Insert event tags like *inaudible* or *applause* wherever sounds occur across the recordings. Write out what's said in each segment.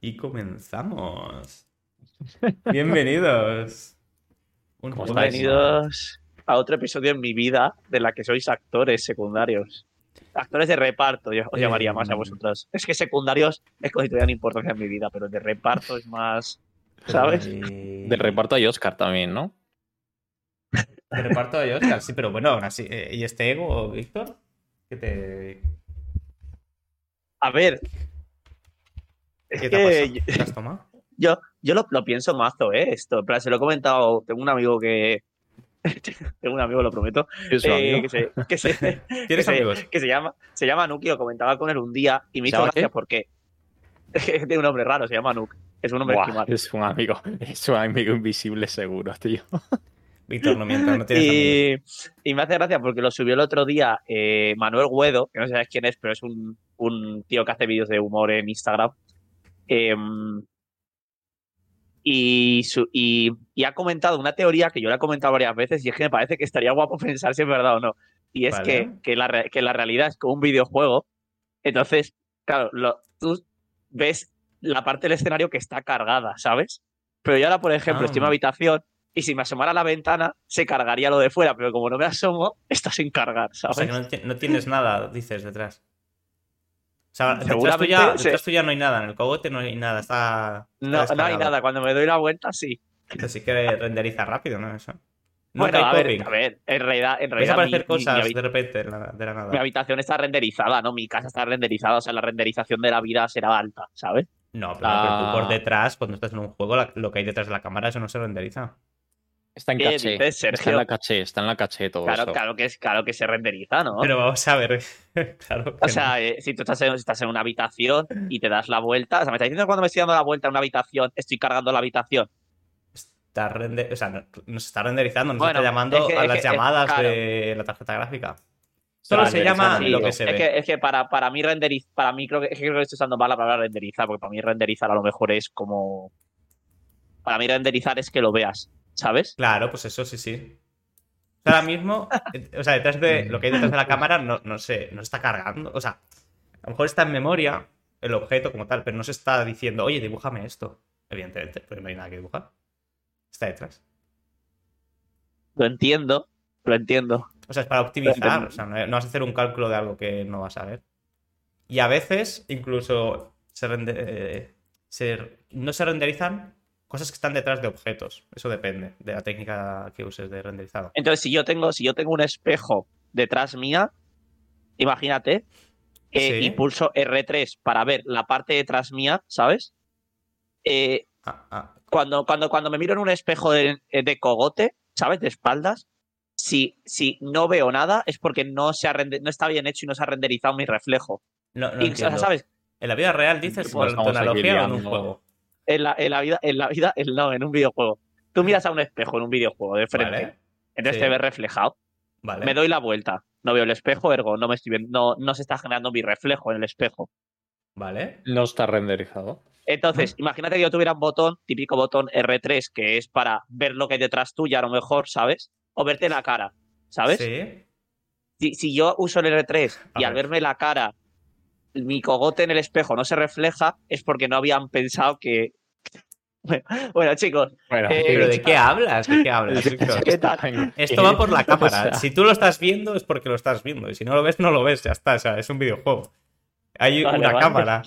Y comenzamos. *laughs* Bienvenidos. Un. Bienvenidos a otro episodio en mi vida de la que sois actores secundarios. Actores de reparto, yo os Eh, llamaría más a vosotros. Es que secundarios es tuvieran importancia en mi vida, pero de reparto es más. ¿Sabes? Eh, Del reparto hay Oscar también, ¿no? De reparto de Oscar, sí, pero bueno, aún así. eh, ¿Y este ego, Víctor? ¿Qué te, A ver. Es qué te que? ¿Te has tomado? yo, yo lo, lo pienso mazo, ¿eh? Esto. Plan, se lo he comentado. Tengo un amigo que. *laughs* tengo un amigo, lo prometo. Es eh, amigo. que se, que se, *laughs* que ¿Tienes se- amigos? que se llama, se llama Nuki, lo comentaba con él un día y me ¿Se hizo gracia qué? porque *laughs* tiene un nombre raro, se llama Nuk. Es un nombre Buah, es un amigo, es un amigo invisible seguro, tío. Víctor, no mientas, no tienes. Y, y me hace gracia porque lo subió el otro día eh, Manuel Guedo, que no sabes quién es, pero es un, un tío que hace vídeos de humor en Instagram. Em, y, su- y, y ha comentado una teoría que yo le he comentado varias veces y es que me parece que estaría guapo *laughs* pensar si es verdad o no. Y es Vale. que, que, la, re- que la realidad es como un videojuego. Entonces, claro, lo- tú ves la parte del escenario que está cargada, ¿sabes? Pero yo ahora, por ejemplo, Ah. estoy en una habitación y si me asomara a la ventana, se cargaría lo de fuera, pero como no me asomo, *laughs* está sin cargar, O ¿sabes? sea, que no tienes nada, dices, detrás. O sea, detrás Seguramente tuya, se- detrás tuya no hay nada, en el cogote no hay nada, está. está no, no hay nada, cuando me doy la vuelta, sí. Así que renderiza rápido, ¿no? Eso. No bueno, hay a ver, a ver, en realidad, en realidad mi, aparecer mi- cosas mi de repente de la, de la nada. mi habitación está renderizada, ¿no? Mi casa está renderizada, o sea, la renderización de la vida será alta, ¿sabes? No, pero, pero tú por Ah. detrás, cuando estás en un juego, la- lo que hay detrás de la cámara, eso no se renderiza. Está en ¿Qué caché. dices, Está en la caché, está en la caché todo Claro, eso. claro que es, claro que se renderiza, ¿no? Pero vamos a ver. *laughs* claro O sea, eh, si tú estás en, estás en una habitación y te das la vuelta, o sea, me estás diciendo cuando me estoy dando la vuelta en una habitación, estoy cargando la habitación. Está rende- o sea, no, no se está renderizando, no Bueno, se está llamando es que- a es las que- llamadas claro. de la tarjeta gráfica. Solo Vale, se llama lo que se es ve. que, es que para, para mí renderizar, para mí creo que, es que creo que estoy usando mal la palabra renderizar, porque para mí renderizar a lo mejor es como. Para mí renderizar es que lo veas, ¿sabes? Claro, pues eso sí, sí. Ahora mismo, eh, o sea, detrás de lo que hay detrás de la cámara no, no se, no se está cargando. O sea, a lo mejor está en memoria el objeto como tal, pero no se está diciendo, oye, dibújame esto. Evidentemente, porque no hay nada que dibujar. Está detrás. Lo entiendo, lo entiendo. O sea, es para optimizar. O sea, no, no vas a hacer un cálculo de algo que no vas a ver. Y a veces, incluso, se rende- eh, se- no se renderizan cosas que están detrás de objetos. Eso depende de la técnica que uses de renderizado. Entonces, si yo tengo, si yo tengo un espejo detrás mía, imagínate, eh, Sí. y pulso R3 para ver la parte detrás mía, ¿sabes? Eh, Ah, ah, cuando, cuando, cuando me miro en un espejo de, de cogote, ¿sabes? De espaldas, si, si no veo nada es porque no, se ha no está bien hecho y no se ha renderizado mi reflejo. No, no Y, o sea, entiendo. ¿sabes? En la vida real dices Pues analogía o en un juego. En la, en la vida, en la vida, en- no, en un videojuego. Tú miras a un espejo en un videojuego de frente, Vale. entonces Sí. te ves reflejado. Vale. Me doy la vuelta, no veo el espejo, ergo, no me estoy viendo, no, no se está generando mi reflejo en el espejo. Vale. No está renderizado. Entonces, imagínate que yo tuviera un botón, típico botón R3, que es para ver lo que hay detrás tuya, a lo mejor, ¿sabes? O verte la cara, ¿sabes? Sí. Si, si yo uso el R3 y al ver. verme la cara, mi cogote en el espejo no se refleja, es porque no habían pensado que. Bueno, chicos, Bueno, Eh, ¿Pero de qué hablas? ¿De qué hablas, en- Esto va por la cámara. *laughs* O sea, Si tú lo estás viendo es porque lo estás viendo. Y si no lo ves, no lo ves. Ya está. O sea, es un videojuo. Hay Vale, una vale. cámara.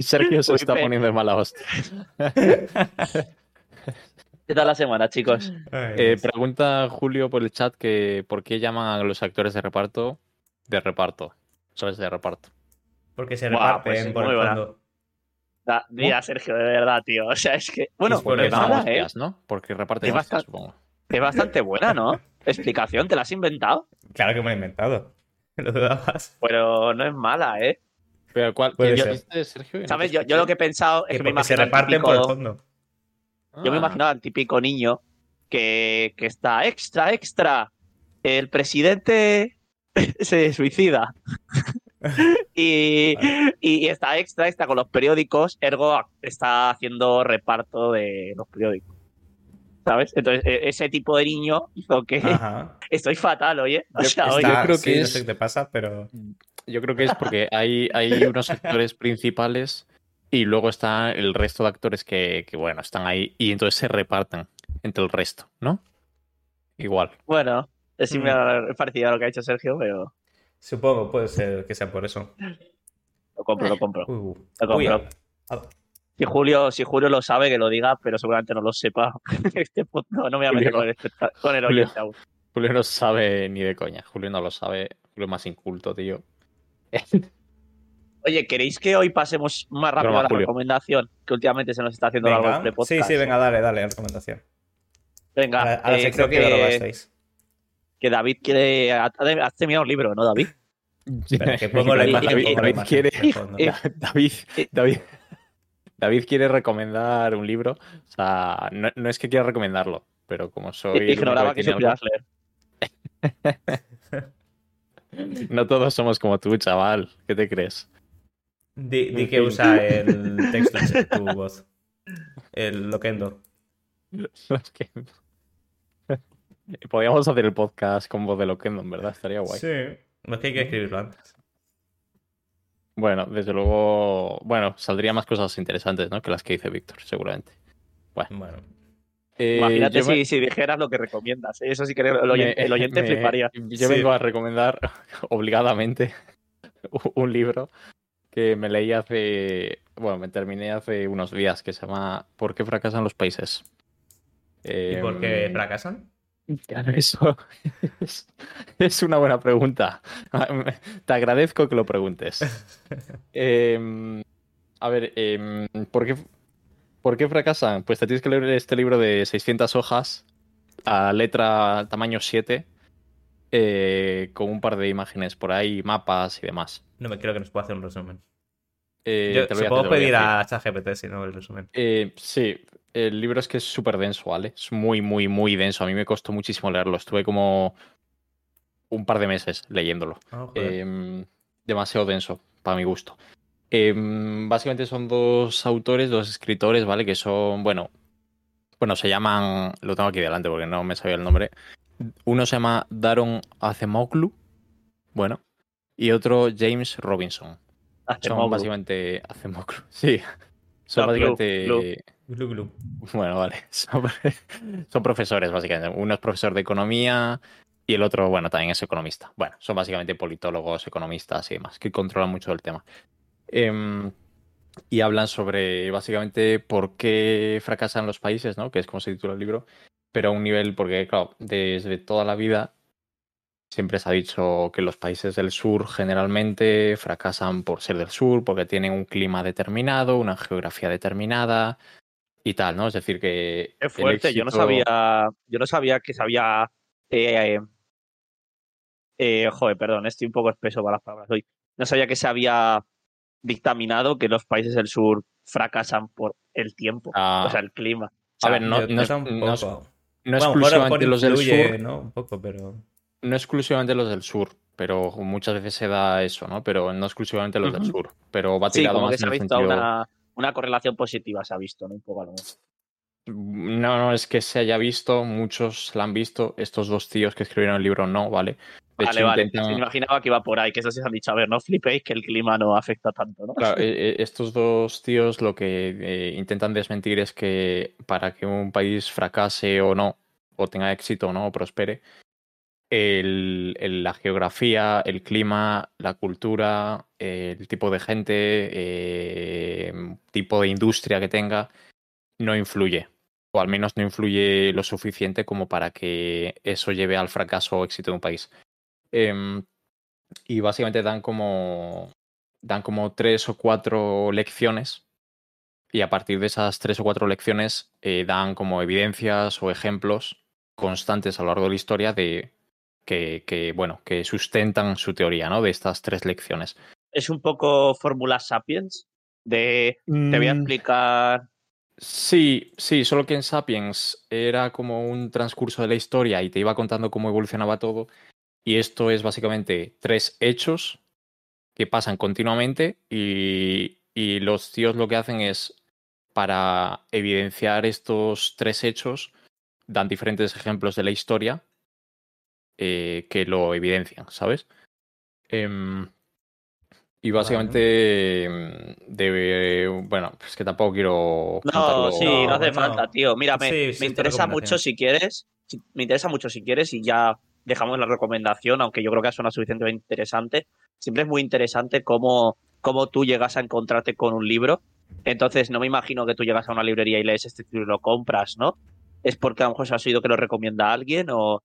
Sergio se está poniendo de mala hostia. ¿qué tal la semana, chicos? Ay, Eh, pregunta Julio por el chat que por qué llaman a los actores de reparto de reparto. ¿Sabes? De reparto. porque se Buah, reparten pues por el fondo. Da- mira, Sergio, de verdad, tío. O sea, es que. Bueno, Porque es dan mala, ¿eh? hostias, ¿no? Porque reparten Es hostias, bastante- supongo. Es bastante buena, ¿no? *laughs* Explicación, ¿te la has inventado? Claro que me he inventado. *laughs* Lo dudabas. Pero no es mala, ¿eh? Pero ¿cuál? Puede ¿qué ser. dijiste, Sergio? No ¿Sabes? Yo, yo lo que he pensado es Que que me porque se imagino al reparten por el fondo. Yo me Ah. imaginaba al típico niño que, que está extra, extra. El presidente *laughs* se suicida. *laughs* y, y está extra, extra con los periódicos, ergo está haciendo reparto de los periódicos. ¿Sabes? Entonces, e- ese tipo de niño hizo que Ajá. *laughs* estoy fatal, oye. O Yo- sea, está- oye, Está- creo sí, que no es- sé qué te pasa, pero. Yo creo que es porque hay, hay unos actores principales Y luego está el resto de actores que, que, bueno, están ahí y entonces se reparten entre el resto, ¿no? Igual. Bueno, es similar, es parecido a lo que ha hecho Sergio, pero Supongo, puede ser que sea por eso. lo compro, lo compro. Lo compro. Uy, ah, Si Julio, si Julio lo sabe, que lo diga, pero seguramente no lo sepa. *laughs* Este punto no, no me voy a meter Julio. con el, con el Julio. Julio no sabe ni de coña. Julio no lo sabe. Julio es más inculto, tío. *laughs* Oye, ¿queréis que hoy pasemos más rápido Broma, a la Julio. recomendación? Que últimamente se nos está haciendo largo Venga. este Sí, podcast. sí, venga, dale, dale, recomendación. Venga, A la, a la eh, sección creo que que. Que David quiere. ha- ha- Has terminado un libro, ¿no, David? Espera, que *laughs* pongo la David- imagen. Quiere-. *laughs* Eh, David. David, David quiere recomendar un libro. O sea, no, no es que quiera recomendarlo, pero como *laughs* soy. Ignoraba que supieras leer. No todos somos como tú, chaval. ¿Qué te crees? Di, di que usa el texto en tu voz. El Loquendo. Los que- Podríamos hacer el podcast con voz de Loquendon, ¿verdad? Estaría guay. Sí. No es que hay que escribirlo antes. Bueno, desde luego, bueno, saldría más cosas interesantes, ¿no? Que las que dice Víctor, seguramente. Bueno. Eh, Imagínate me- si, dijeras lo que recomiendas. ¿eh? Eso sí que el oyente, me- el oyente *laughs* me- fliparía. Yo Sí. vengo a recomendar *laughs* obligadamente *laughs* un libro que me leí hace, bueno, me terminé hace unos días que se llama ¿Por qué fracasan los países? ¿Y por qué Em, fracasan? Claro, eso *laughs* es, es una buena pregunta. Te agradezco que lo preguntes. Em, a ver, em, ¿por, qué, ¿por qué fracasan? Pues te tienes que leer este libro de 600 hojas a letra tamaño 7 eh, con un par de imágenes por ahí, mapas y demás. No me creo que nos pueda hacer un resumen. Eh, Yo, te se puedo te pedir a a. ChatGPT si no el resumen. Eh, sí, el libro es que es súper denso, ¿vale? Es muy, muy, muy denso. A mí me costó muchísimo leerlo. Estuve como un par de meses leyéndolo. Ah. Em, demasiado denso, para mi gusto. Em, básicamente son dos autores, dos escritores, ¿vale? Que son, bueno, bueno, se llaman, lo tengo aquí delante porque no me sabía el nombre. Uno se llama Daron Acemoglu, bueno, y otro James Robinson. Son básicamente Acemoglu, *laughs* sí. Son No, básicamente. Glu, glu. bueno, vale, *laughs* son, *laughs* son profesores básicamente. Uno es profesor de economía, y el otro, bueno, también es economista. Bueno, son básicamente politólogos, economistas y demás, que controlan mucho el tema. Em, y hablan sobre básicamente por qué fracasan los países, ¿no? Que es como se titula el libro, pero a un nivel, porque claro, desde toda la vida siempre se ha dicho que los países del sur generalmente fracasan por ser del sur, porque tienen un clima determinado, una geografía determinada y tal, ¿no? Es decir, que... El fuerte, yo no sabía, yo no sabía que sabía. Eh, eh, joder, perdón, estoy un poco espeso para las palabras hoy. No sabía que se había dictaminado que los países del sur fracasan por el tiempo, Ah, o sea, el clima. a ver, no, no es- no es- Bueno, no exclusivamente los del sur, ¿no? Un poco, pero. no exclusivamente los del sur, pero muchas veces se da eso, ¿no? Pero no exclusivamente los del sur, pero va Sí, tirado como más que se en ha el visto sentido... una, una correlación positiva, se ha visto, ¿no? Un poco a lo mejor. No, no es que se haya visto, muchos la han visto, estos dos tíos que escribieron el libro no, ¿vale? De Vale, hecho, vale. intentan- Me imaginaba que iba por ahí, que eso se han dicho, a ver, no flipéis que el clima no afecta tanto, ¿no? Claro, *laughs* eh, eh, estos dos tíos lo que eh, intentan desmentir es que para que un país fracase o no, o tenga éxito o no, o prospere, la geografía, el clima, la cultura, el tipo de gente, eh, tipo de industria que tenga, no influye. O al menos no influye lo suficiente como para que eso lleve al fracaso o éxito de un país. Em, y básicamente dan como dan como tres o cuatro lecciones y a partir de esas tres o cuatro lecciones eh, dan como evidencias o ejemplos constantes a lo largo de la historia de que, que, bueno que sustentan su teoría no de estas tres lecciones Es un poco Fórmula Sapiens, de te Mm. voy a explicar Sí, sí, solo que en Sapiens era como un transcurso de la historia y te iba contando cómo evolucionaba todo. Y esto es básicamente tres hechos que pasan continuamente y, y los tíos lo que hacen es, para evidenciar estos tres hechos, dan diferentes ejemplos de la historia eh, que lo evidencian, ¿sabes? Em, Y básicamente, mm, de, bueno, es que tampoco quiero... No, contarlo. sí, No, no hace bueno. falta, tío. Mira, me, Sí, sí, interesa mucho si quieres. si- Me interesa mucho si quieres y ya dejamos la recomendación, aunque yo creo que ha sonado suficientemente interesante. Siempre es muy interesante cómo, cómo tú llegas a encontrarte con un libro. Entonces, no me imagino que tú llegas a una librería y lees este libro y lo compras, ¿no? Es porque a lo mejor se has oído que lo recomienda alguien o,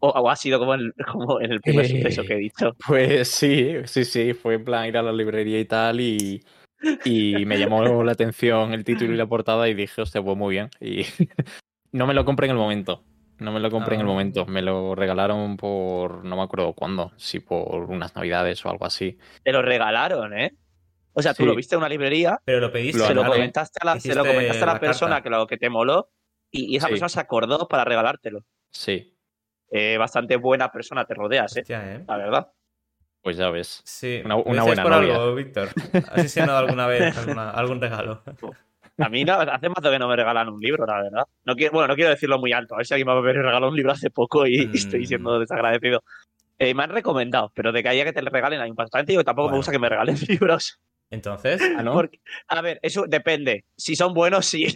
o, o ha sido como en, *laughs* como en el primer Eh, suceso que he dicho. Pues sí, sí, sí, fue en plan ir a la librería y tal y, y me llamó la atención el título y la portada y dije, hostia, pues muy bien. Y *laughs* no me lo compré en el momento, no me lo compré en el Ah. momento, me lo regalaron por, no me acuerdo cuándo, si por unas navidades o algo así. Te lo regalaron, ¿eh? O sea, tú Sí. lo viste en una librería Pero lo pediste. se lo comentaste a la, se lo comentaste a la, la persona carta. que lo que te moló y, y esa Sí. persona se acordó para regalártelo. Sí, Eh, bastante buena persona te rodeas, ¿eh? Hostia, ¿eh? La verdad. pues ya ves. Sí. Una- ¿Lo una buena por novia. algo, Víctor? ¿Has enseñado alguna vez alguna- algún regalo? A mí no, hace más que no me regalan un libro, la verdad. No quiero, bueno, no quiero decirlo muy alto. A ver si alguien me ha regalado un libro hace poco y, y estoy Mm. siendo desagradecido. Eh, me han recomendado, pero de que haya que te le regalen hay un bastante. Digo, tampoco me gusta que me regalen *laughs* libros. Entonces, Ah, ¿no? Porque, a ver, eso depende. Si son buenos, sí.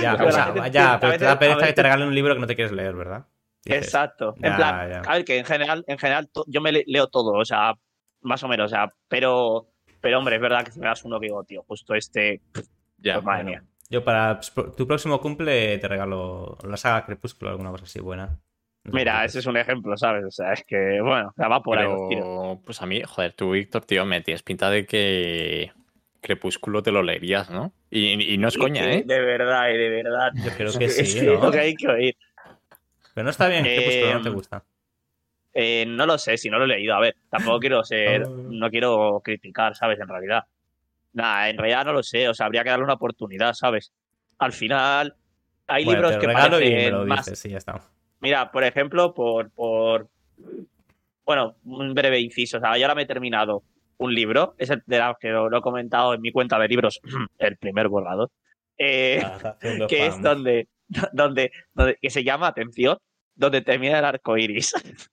ya, *laughs* Pero o sea, gente- ya, a pero te da a pereza que te regalen un libro que no te quieres leer, ¿verdad? Dices, Exacto. Ya, en plan, ya. a ver, que en general, en general yo me le- leo todo, o sea, más o menos, o sea, pero, pero hombre, es verdad que si me das uno que digo, tío, justo este, Ya, pues madre Bueno, mía. Yo para tu próximo cumple te regalo la saga Crepúsculo, alguna cosa así buena. No Mira, ese es un ejemplo, ¿sabes? O sea, es que, bueno, va por ahí los tiros. Pero, pues a mí, joder, tú, Víctor, tío, me tienes pinta de que Crepúsculo te lo leerías, ¿no? Y, y no es coña, ¿eh? De verdad, y de verdad. Yo creo que *laughs* sí, ¿no? es que hay que oír. Pero no está bien, Crepúsculo, no te Eh, gusta. Eh, no lo sé, si no lo he leído. A ver, tampoco quiero *laughs* ser, Ah. no quiero criticar, ¿sabes? En realidad. Nada, en realidad no lo sé, o sea, habría que darle una oportunidad, ¿sabes? Al final, hay Bueno, libros te que regalo y me parecen más dices, y ya está. Mira, por ejemplo, por, por. Bueno, un breve inciso. O sea, yo ahora me he terminado un libro. Es el de la que lo, lo he comentado en mi cuenta de libros, *clears throat* el primer borrador. eh, Ah, *laughs* que es donde, *laughs* donde, donde. que se llama, atención, donde termina el arco iris. *laughs*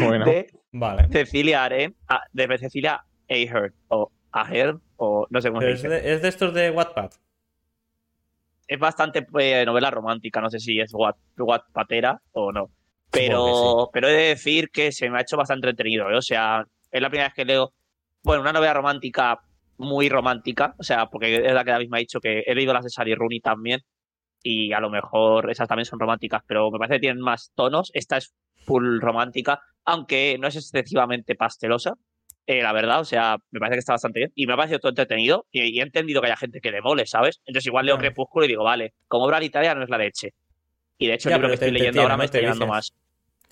Bueno, De Vale. Cecilia Aren, de Cecilia Ahern, o Ahern, o no sé cómo se es de, es de estos de Wattpad. es bastante eh, novela romántica, no sé si es Wat- Wattpatera o no. Pero, pero he de decir que se me ha hecho bastante entretenido. ¿eh? O sea, es la primera vez que leo, bueno, una novela romántica muy romántica, o sea, porque es la que David me ha dicho que he leído las de Sally Rooney también, y a lo mejor esas también son románticas, pero me parece que tienen más tonos. Esta es full romántica, aunque no es excesivamente pastelosa. eh, la verdad, o sea, me parece que está bastante bien. Y me ha parecido todo entretenido. Y, y he entendido que haya gente que le mole, ¿sabes? Entonces, igual leo. Crepúsculo y digo, vale, como obra literaria no es la leche. Y de hecho, Ya, el libro que estoy leyendo ahora me está llegando más.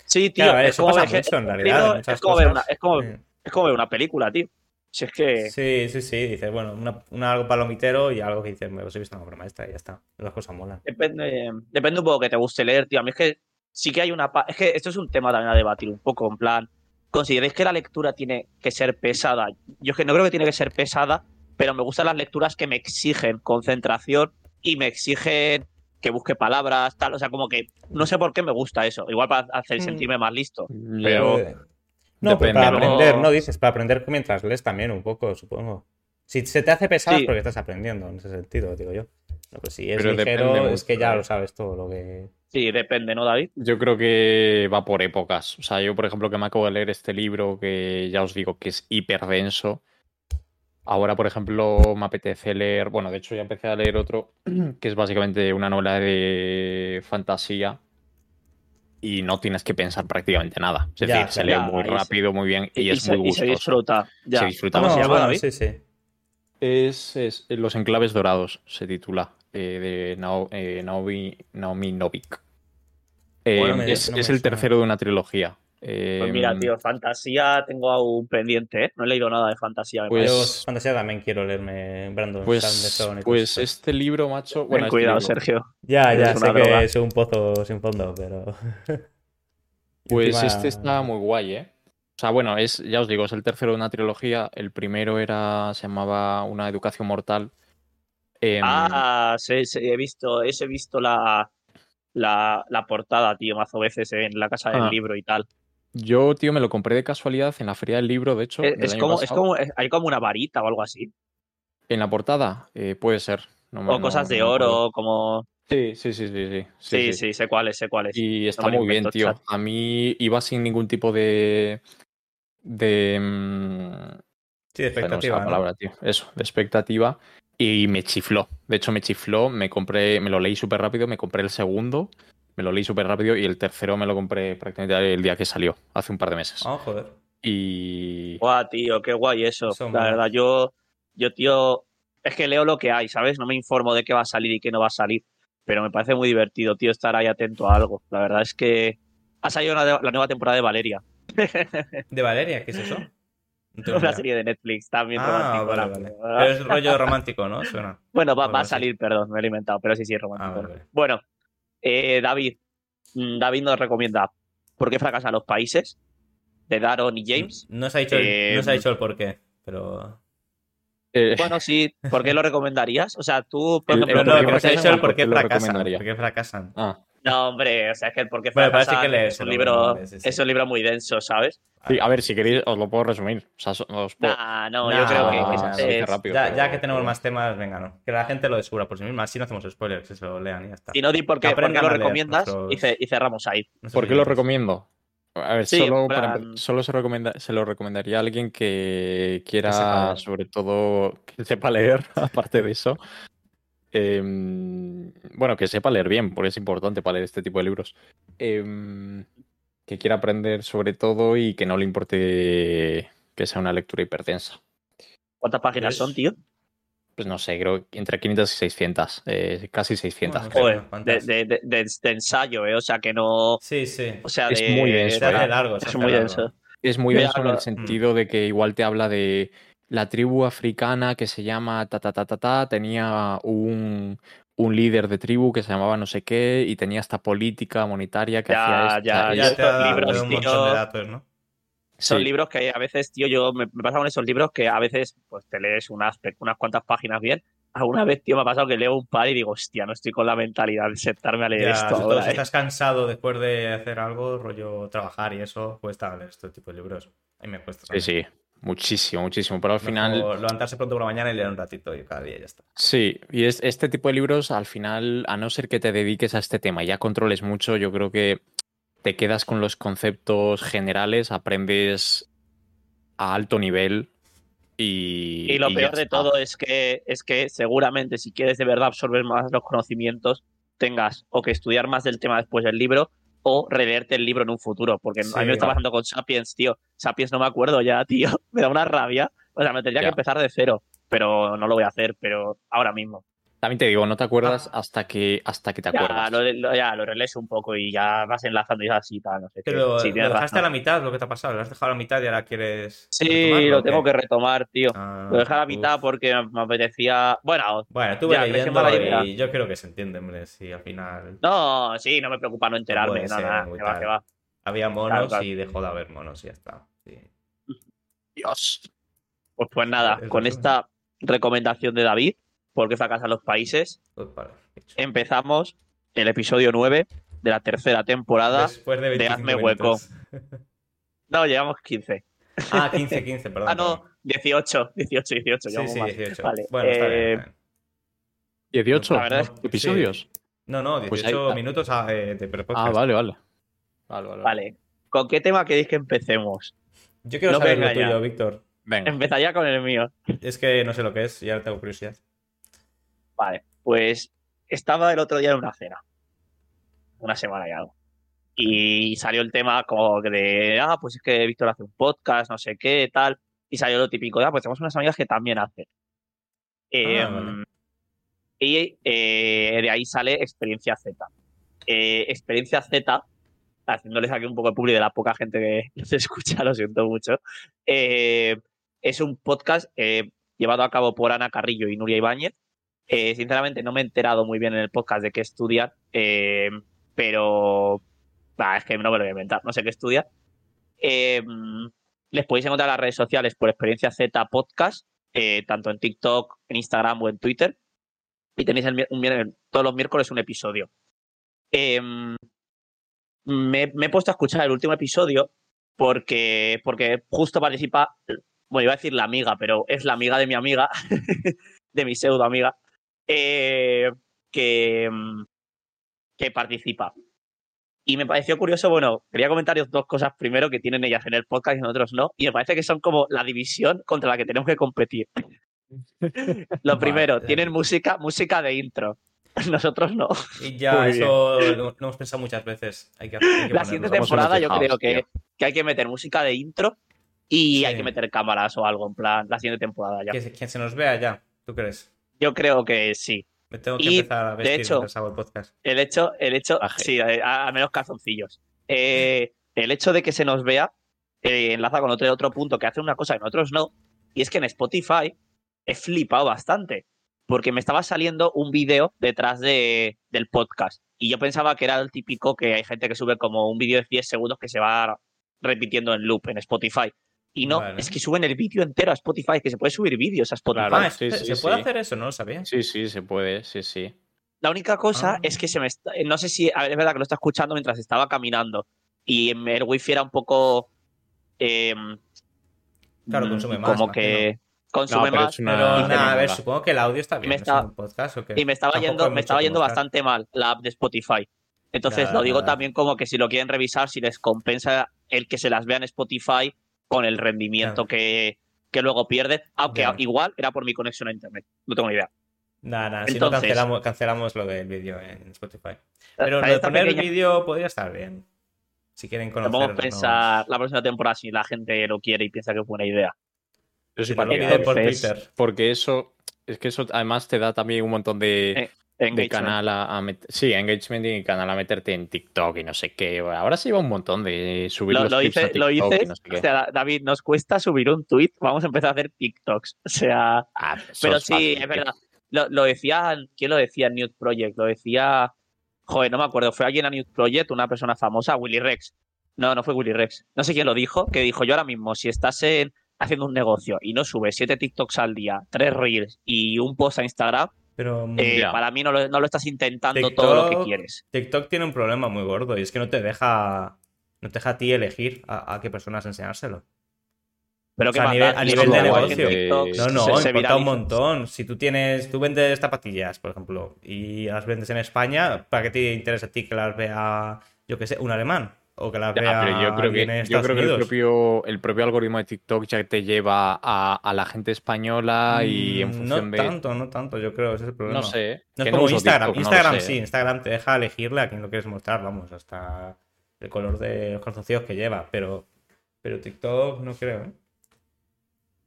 Sí, tío, Claro, es eso como pasa ver- mucho en el realidad. libro en muchas es, como ver cosas. una, es, como, Sí. es como ver una película, tío. Si es que. Sí, sí, sí. Dices, bueno, una, una algo palomitero y algo que dices, me he visto una broma esta y ya está. Las cosas molan. Depende, depende un poco que te guste leer, tío. A mí es que sí que hay una. Es que esto es un tema también a debatir un poco, en plan. ¿Consideráis que la lectura tiene que ser pesada? Yo es que no creo que tiene que ser pesada, pero me gustan las lecturas que me exigen concentración y me exigen que busque palabras, tal. O sea, como que no sé por qué me gusta eso. Igual para hacer Mm. sentirme más listo. Pero- No, pero Depende, para ¿no? aprender, ¿no? Dices, para aprender mientras lees también un poco, supongo. Si se te hace pesado Sí. es porque estás aprendiendo, en ese sentido, digo yo. No, pues si es Pero ligero, es que ya ¿eh? lo sabes todo lo que... Sí, depende, ¿no, David? Yo creo que va por épocas. O sea, yo, por ejemplo, que me acabo de leer este libro que ya os digo que es hiper denso. Ahora, por ejemplo, me apetece leer, bueno, de hecho ya empecé a leer otro, *clears throat* que es básicamente una novela de fantasía y no tienes que pensar prácticamente nada. Es Ya, decir, se lee muy rápido, muy bien y, es se, muy y se gustoso. disfruta. Ya. Se disfruta ¿Cómo se No, bueno, David? sí, sí. Es, es Los Enclaves Dorados, se titula, eh, de Nao- eh, Naomi, Naomi Novik. Eh, Bueno, me- es no el suena. tercero de una trilogía. Eh, Pues mira, tío, fantasía tengo aún pendiente, ¿eh? No he leído nada de fantasía. me Pues- Yo fantasía también quiero leerme Brandon Pues, y pues este libro, macho. Ten Bueno, este cuidado, Sergio. Ya, ya, es sé que es un pozo sin fondo, pero... *laughs* Pues Encima- este está muy guay, ¿eh? O sea, bueno, es, ya os digo, es el tercero de una trilogía. El primero era, se llamaba Una educación mortal. Em, Ah, sí, sí, he visto, ese he visto la, la, la portada, tío, mazo veces en la casa del Ah. libro y tal. Yo, tío, me lo compré de casualidad en la feria del libro, de hecho. Es, del es año como, es como, es- hay como una varita o algo así. En la portada, eh, puede ser. No me- O cosas de no oro, como. Sí, sí, sí, sí, sí. Sí, sí, sé cuáles, sé cuáles. Y está muy bien, tío. chat. A mí iba sin ningún tipo de. de. mm, Sí, de expectativa. ¿no? palabra, tío. Eso, de expectativa. Y me chifló. De hecho, me chifló. Me compré, me lo leí súper rápido. Me compré el segundo. Me lo leí súper rápido. Y el tercero me lo compré prácticamente el día que salió, hace un par de meses. Ah, joder. Y. Guau, tío, qué guay eso. Eso la verdad, yo, yo, tío, es que leo lo que hay, ¿sabes? No me informo de qué va a salir y qué no va a salir. Pero me parece muy divertido, tío, estar ahí atento a algo. La verdad es que ha salido una de- la nueva temporada de Valeria, *laughs* ¿De Valeria? ¿Qué es eso? Ni *laughs* una serie de Netflix también Ah, romántico. vale, vale. Pero es rollo romántico, ¿no? Suena. *laughs* Bueno, va, va a salir, perdón, me he alimentado, pero sí, sí, es romántico. Ah, vale. Bueno, eh, David, mm, David nos recomienda ¿Por qué fracasan los países? de Daron y James. No se ha dicho, el, Eh, no se ha dicho el por qué, pero. Eh, Bueno, sí, ¿por qué lo recomendarías? O sea, tú, por ejemplo, Pero ¿por no, que no se ha dicho el por qué fracasan. ¿Por qué fracasan? ah, No, hombre, o sea, es que el por qué Bueno, parece que es un libro, sí. es un libro muy denso, ¿sabes? sí, a ver, si queréis, os lo puedo resumir. O sea, os puedo- Nah, no, Nah, yo creo que, no, que es- es- rápido. Ya, pero- ya que tenemos más temas, venga, no. Que la gente lo descubra por sí misma. Así no hacemos spoilers, que se lo lean y ya está. Si no, di por qué, por qué Aprendan lo recomiendas nuestros- y, ce- y cerramos ahí. ¿Por qué lo recomiendo? A ver, Sí, solo, para se, recomienda, se lo recomendaría a alguien que quiera, Que sepa leer. sobre todo, que sepa leer, *laughs* aparte de eso. Em, bueno, que sepa leer bien, porque es importante para leer este tipo de libros. Em, que quiera aprender sobre todo y que no le importe que sea una lectura hipertensa. ¿Cuántas páginas Pues- son, tío? Pues no sé, creo que entre 500 y 600, eh, casi 600. Bueno, creo. Joder, unas de, cuantas. de- de- de- de ensayo, ¿eh? O sea, que no... Sí, sí. O sea, Es de- muy denso, Es muy largo. denso. Es muy denso en el sentido de que igual te habla de la tribu africana que se llama ta ta ta ta ta, tenía un, un líder de tribu que se llamaba no sé qué y tenía esta política monetaria que Ya, hacía esto. ya, o sea, ya y- Ya estos te da libros, un tío. de datos, ¿no? Son sí. libros que a veces, tío, yo me, me pasa con esos libros que a veces pues te lees unas, unas cuantas páginas bien. Alguna vez, tío, me ha pasado que leo un par y digo, hostia, no estoy con la mentalidad de sentarme a leer Ya, esto ahora, si ¿eh? estás cansado después de hacer algo, rollo trabajar y eso, cuesta leer este tipo de libros. Mí me cuesta. Sí, también. sí, muchísimo, muchísimo. Pero al final, levantarse pronto por la mañana y leer un ratito y cada día ya está. sí, y es, este tipo de libros, al final, a no ser que te dediques a este tema y ya controles mucho, yo creo que te quedas con los conceptos generales, aprendes a alto nivel y. Y lo peor de está. todo es que, es que seguramente si quieres de verdad absorber más los conocimientos, tengas o que estudiar más del tema después del libro o releerte el libro en un futuro. Porque Sí, a mí me está pasando con Sapiens, tío. Sapiens no me acuerdo ya, tío. *laughs* Me da una rabia. O sea, me tendría Ya. que empezar de cero. Pero no lo voy a hacer, pero ahora mismo. También te digo, no te acuerdas hasta que, hasta que te Ah. Ya acuerdas. lo, lo- ya lo relees un poco y ya vas enlazando y así, tal, no sé qué. Pero Sí, lo dejaste a la mitad, lo que te ha pasado. Lo has dejado a la mitad y ahora quieres. Sí, lo tengo que retomar, tío. Ah, Lo dejé a la uf. mitad porque me apetecía. Bueno, Bueno, tuve Ya, ¿crees que leyendo idea? y yo creo que se entiende, hombre, si al final no, sí, no me preocupa no enterarme. puede No, ser nada, que va, que va. había monos Claro, claro. y dejó de haber monos y ya está. Sí. Dios. Pues, pues nada, Es con esta recomendación de David, porque fracasan los países, Pues empezamos el episodio 9 de la tercera temporada. Después de 25 Hazme hueco. minutos. *laughs* No, llevamos 15. Ah, 15, 15, perdón. *laughs* Ah, no, perdón. 18, 18, 18. Sí, sí, más. 18. Vale, Bueno, está bien, eh, está bien. 18 La verdad es que- episodios. No, no, 18 Pues ahí- minutos ah, eh, de prepodcast. Ah, vale, vale. Vale, vale. Vale. ¿Con qué tema queréis que empecemos? Yo quiero No saber lo ya. tuyo, Víctor. Venga. Empezaría con el mío. Es que no sé lo que es y ahora tengo curiosidad. Vale, pues estaba el otro día en una cena. Una semana y algo. Y salió el tema como que de, ah, pues es que Víctor hace un podcast, no sé qué, tal. Y salió lo típico, ah, pues tenemos unas amigas que también hacen. Eh, Ah, vale. Y eh, de ahí sale Experiencia Z. Eh, Experiencia Z, haciéndoles aquí un poco de publi de la poca gente que *laughs* nos escucha, lo siento mucho. eh, es un podcast eh, llevado a cabo por Ana Carrillo y Nuria Ibáñez. Eh, sinceramente, no me he enterado muy bien en el podcast de qué estudian, eh, pero es que no me lo voy a inventar, no sé qué estudian. Eh, les podéis encontrar en las redes sociales por Experiencia Z Podcast, eh, tanto en TikTok, en Instagram o en Twitter. Y tenéis todos los miércoles un episodio. Me, me he puesto a escuchar el último episodio porque, porque justo participa, bueno, iba a decir la amiga, pero es la amiga de mi amiga, *laughs* de mi pseudo amiga, eh, que, que participa. Y me pareció curioso, bueno, quería comentaros dos cosas primero que tienen ellas en el podcast y nosotros no, y me parece que son como la división contra la que tenemos que competir. *laughs* Lo primero, Vale. tienen música, música de intro. *laughs* Nosotros no. Y ya, Muy eso lo, lo hemos pensado muchas veces. Hay que, *laughs* hay que La siguiente temporada yo creo que, que hay que meter música de intro y Sí. hay que meter cámaras o algo, en plan, la siguiente temporada ya. Que se nos vea ya, ¿tú crees? Yo creo que sí. Me tengo que Y, empezar a de vestir hecho- mientras hago el podcast. El hecho, el hecho, sí, a- al menos calzoncillos. Eh, el hecho de que se nos vea eh, enlaza con otro, otro punto que hace una cosa que nosotros no, y es que en Spotify he flipado bastante, porque me estaba saliendo un vídeo detrás de, del podcast, y yo pensaba que era el típico que hay gente que sube como un vídeo de 10 segundos que se va repitiendo en loop en Spotify. Y no, Vale. es que suben el vídeo entero a Spotify, que se puede subir vídeos a Spotify. Claro, Ah, sí, ¿se- sí, ¿se puede sí. hacer eso? No lo sabía. Sí, sí, se puede, sí, sí. La única cosa Ah. es que se me está, no sé si a ver, es verdad que lo está escuchando mientras estaba caminando y el wifi era un poco em, Claro, mm, consume más, como imagino. que consume pero más es una- Pero nada, a ver, supongo que el audio está bien. me está- ¿Es un podcast o qué? y me estaba Tampoco yendo me estaba yendo bastante mal la app de Spotify. Entonces Nada, lo digo nada. también como que si lo quieren revisar si les compensa el que se las vean en Spotify con el rendimiento Claro. que, que luego pierde, aunque igual era por mi conexión a internet. No tengo ni idea. Nada, nada, si no Entonces- cancelamos, cancelamos lo del vídeo en Spotify. Pero lo Para de poner el pequeña- vídeo podría estar bien. Si quieren Podemos conocerlo. pensar la próxima temporada si la gente lo quiere y piensa que es buena idea. Yo Si nos lo por Twitter. Porque eso, es que eso además te da también un montón de, Eh, de canal a, a met- sí, engagement y canal a meterte en TikTok y no sé qué. Ahora se lleva un montón de subir Lo, los lo clips a hice, lo TikTok hice. y no sé qué. O sea, David, nos cuesta subir un tweet, vamos a empezar a hacer TikToks. O sea, Ah, pero sí, fácil, es verdad. Lo, lo decía, ¿quién lo decía en Nude Project? Lo decía, joder, no me acuerdo, fue alguien a Nude Project, una persona famosa, Willy Rex. No, no fue Willy Rex. No sé quién lo dijo, que dijo, yo ahora mismo, si estás en- haciendo un negocio y no subes siete TikToks al día, tres Reels y un post a Instagram, Pero mm, eh, Ya. para mí no lo, no lo estás intentando todo lo que TikTok- quieres. TikTok tiene un problema muy gordo y es que no te deja. No te deja a ti elegir a, a qué personas enseñárselo. Pero O sea, que a nivel- a de negocio. TikToks No, se- no, se importa un montón. Si tú tienes, tú vendes zapatillas, por ejemplo, y las vendes en España, ¿para qué te interesa a ti que las vea, yo qué sé, un alemán? O que las vea pero yo creo alguien en que, yo creo que el propio, el propio algoritmo de TikTok ya te lleva a, a la gente española y en Mm, función no de. tanto, no tanto, yo creo, ese es el problema. No sé. No que es como Instagram. TikTok, no Instagram sí, Instagram te deja elegirle a quién lo quieres mostrar, vamos, hasta el color de los calzoncillos que lleva, pero, pero TikTok no creo, ¿eh?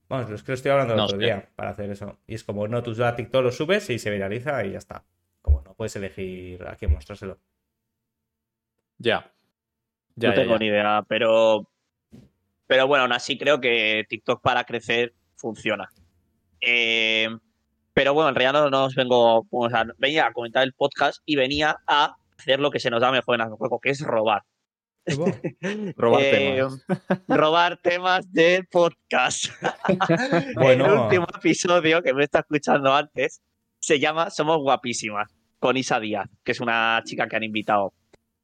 Vamos, es que lo estoy hablando el No otro sé. día para hacer eso. Y es como, no, tú a TikTok lo subes y se viraliza y ya está. Como no puedes elegir a quién mostrárselo. Ya. Ya, no ya, tengo ya. ni idea, pero. Pero bueno, aún así creo que TikTok para crecer funciona. Eh, pero bueno, en realidad no nos vengo. O sea, venía a comentar el podcast y venía a hacer lo que se nos da mejor en el juego, que es robar. *laughs* Robar Eh, temas. *laughs* robar temas del podcast. *laughs* Bueno. El último episodio que me está escuchando antes se llama Somos Guapísimas, con Isa Díaz, que es una chica que han invitado.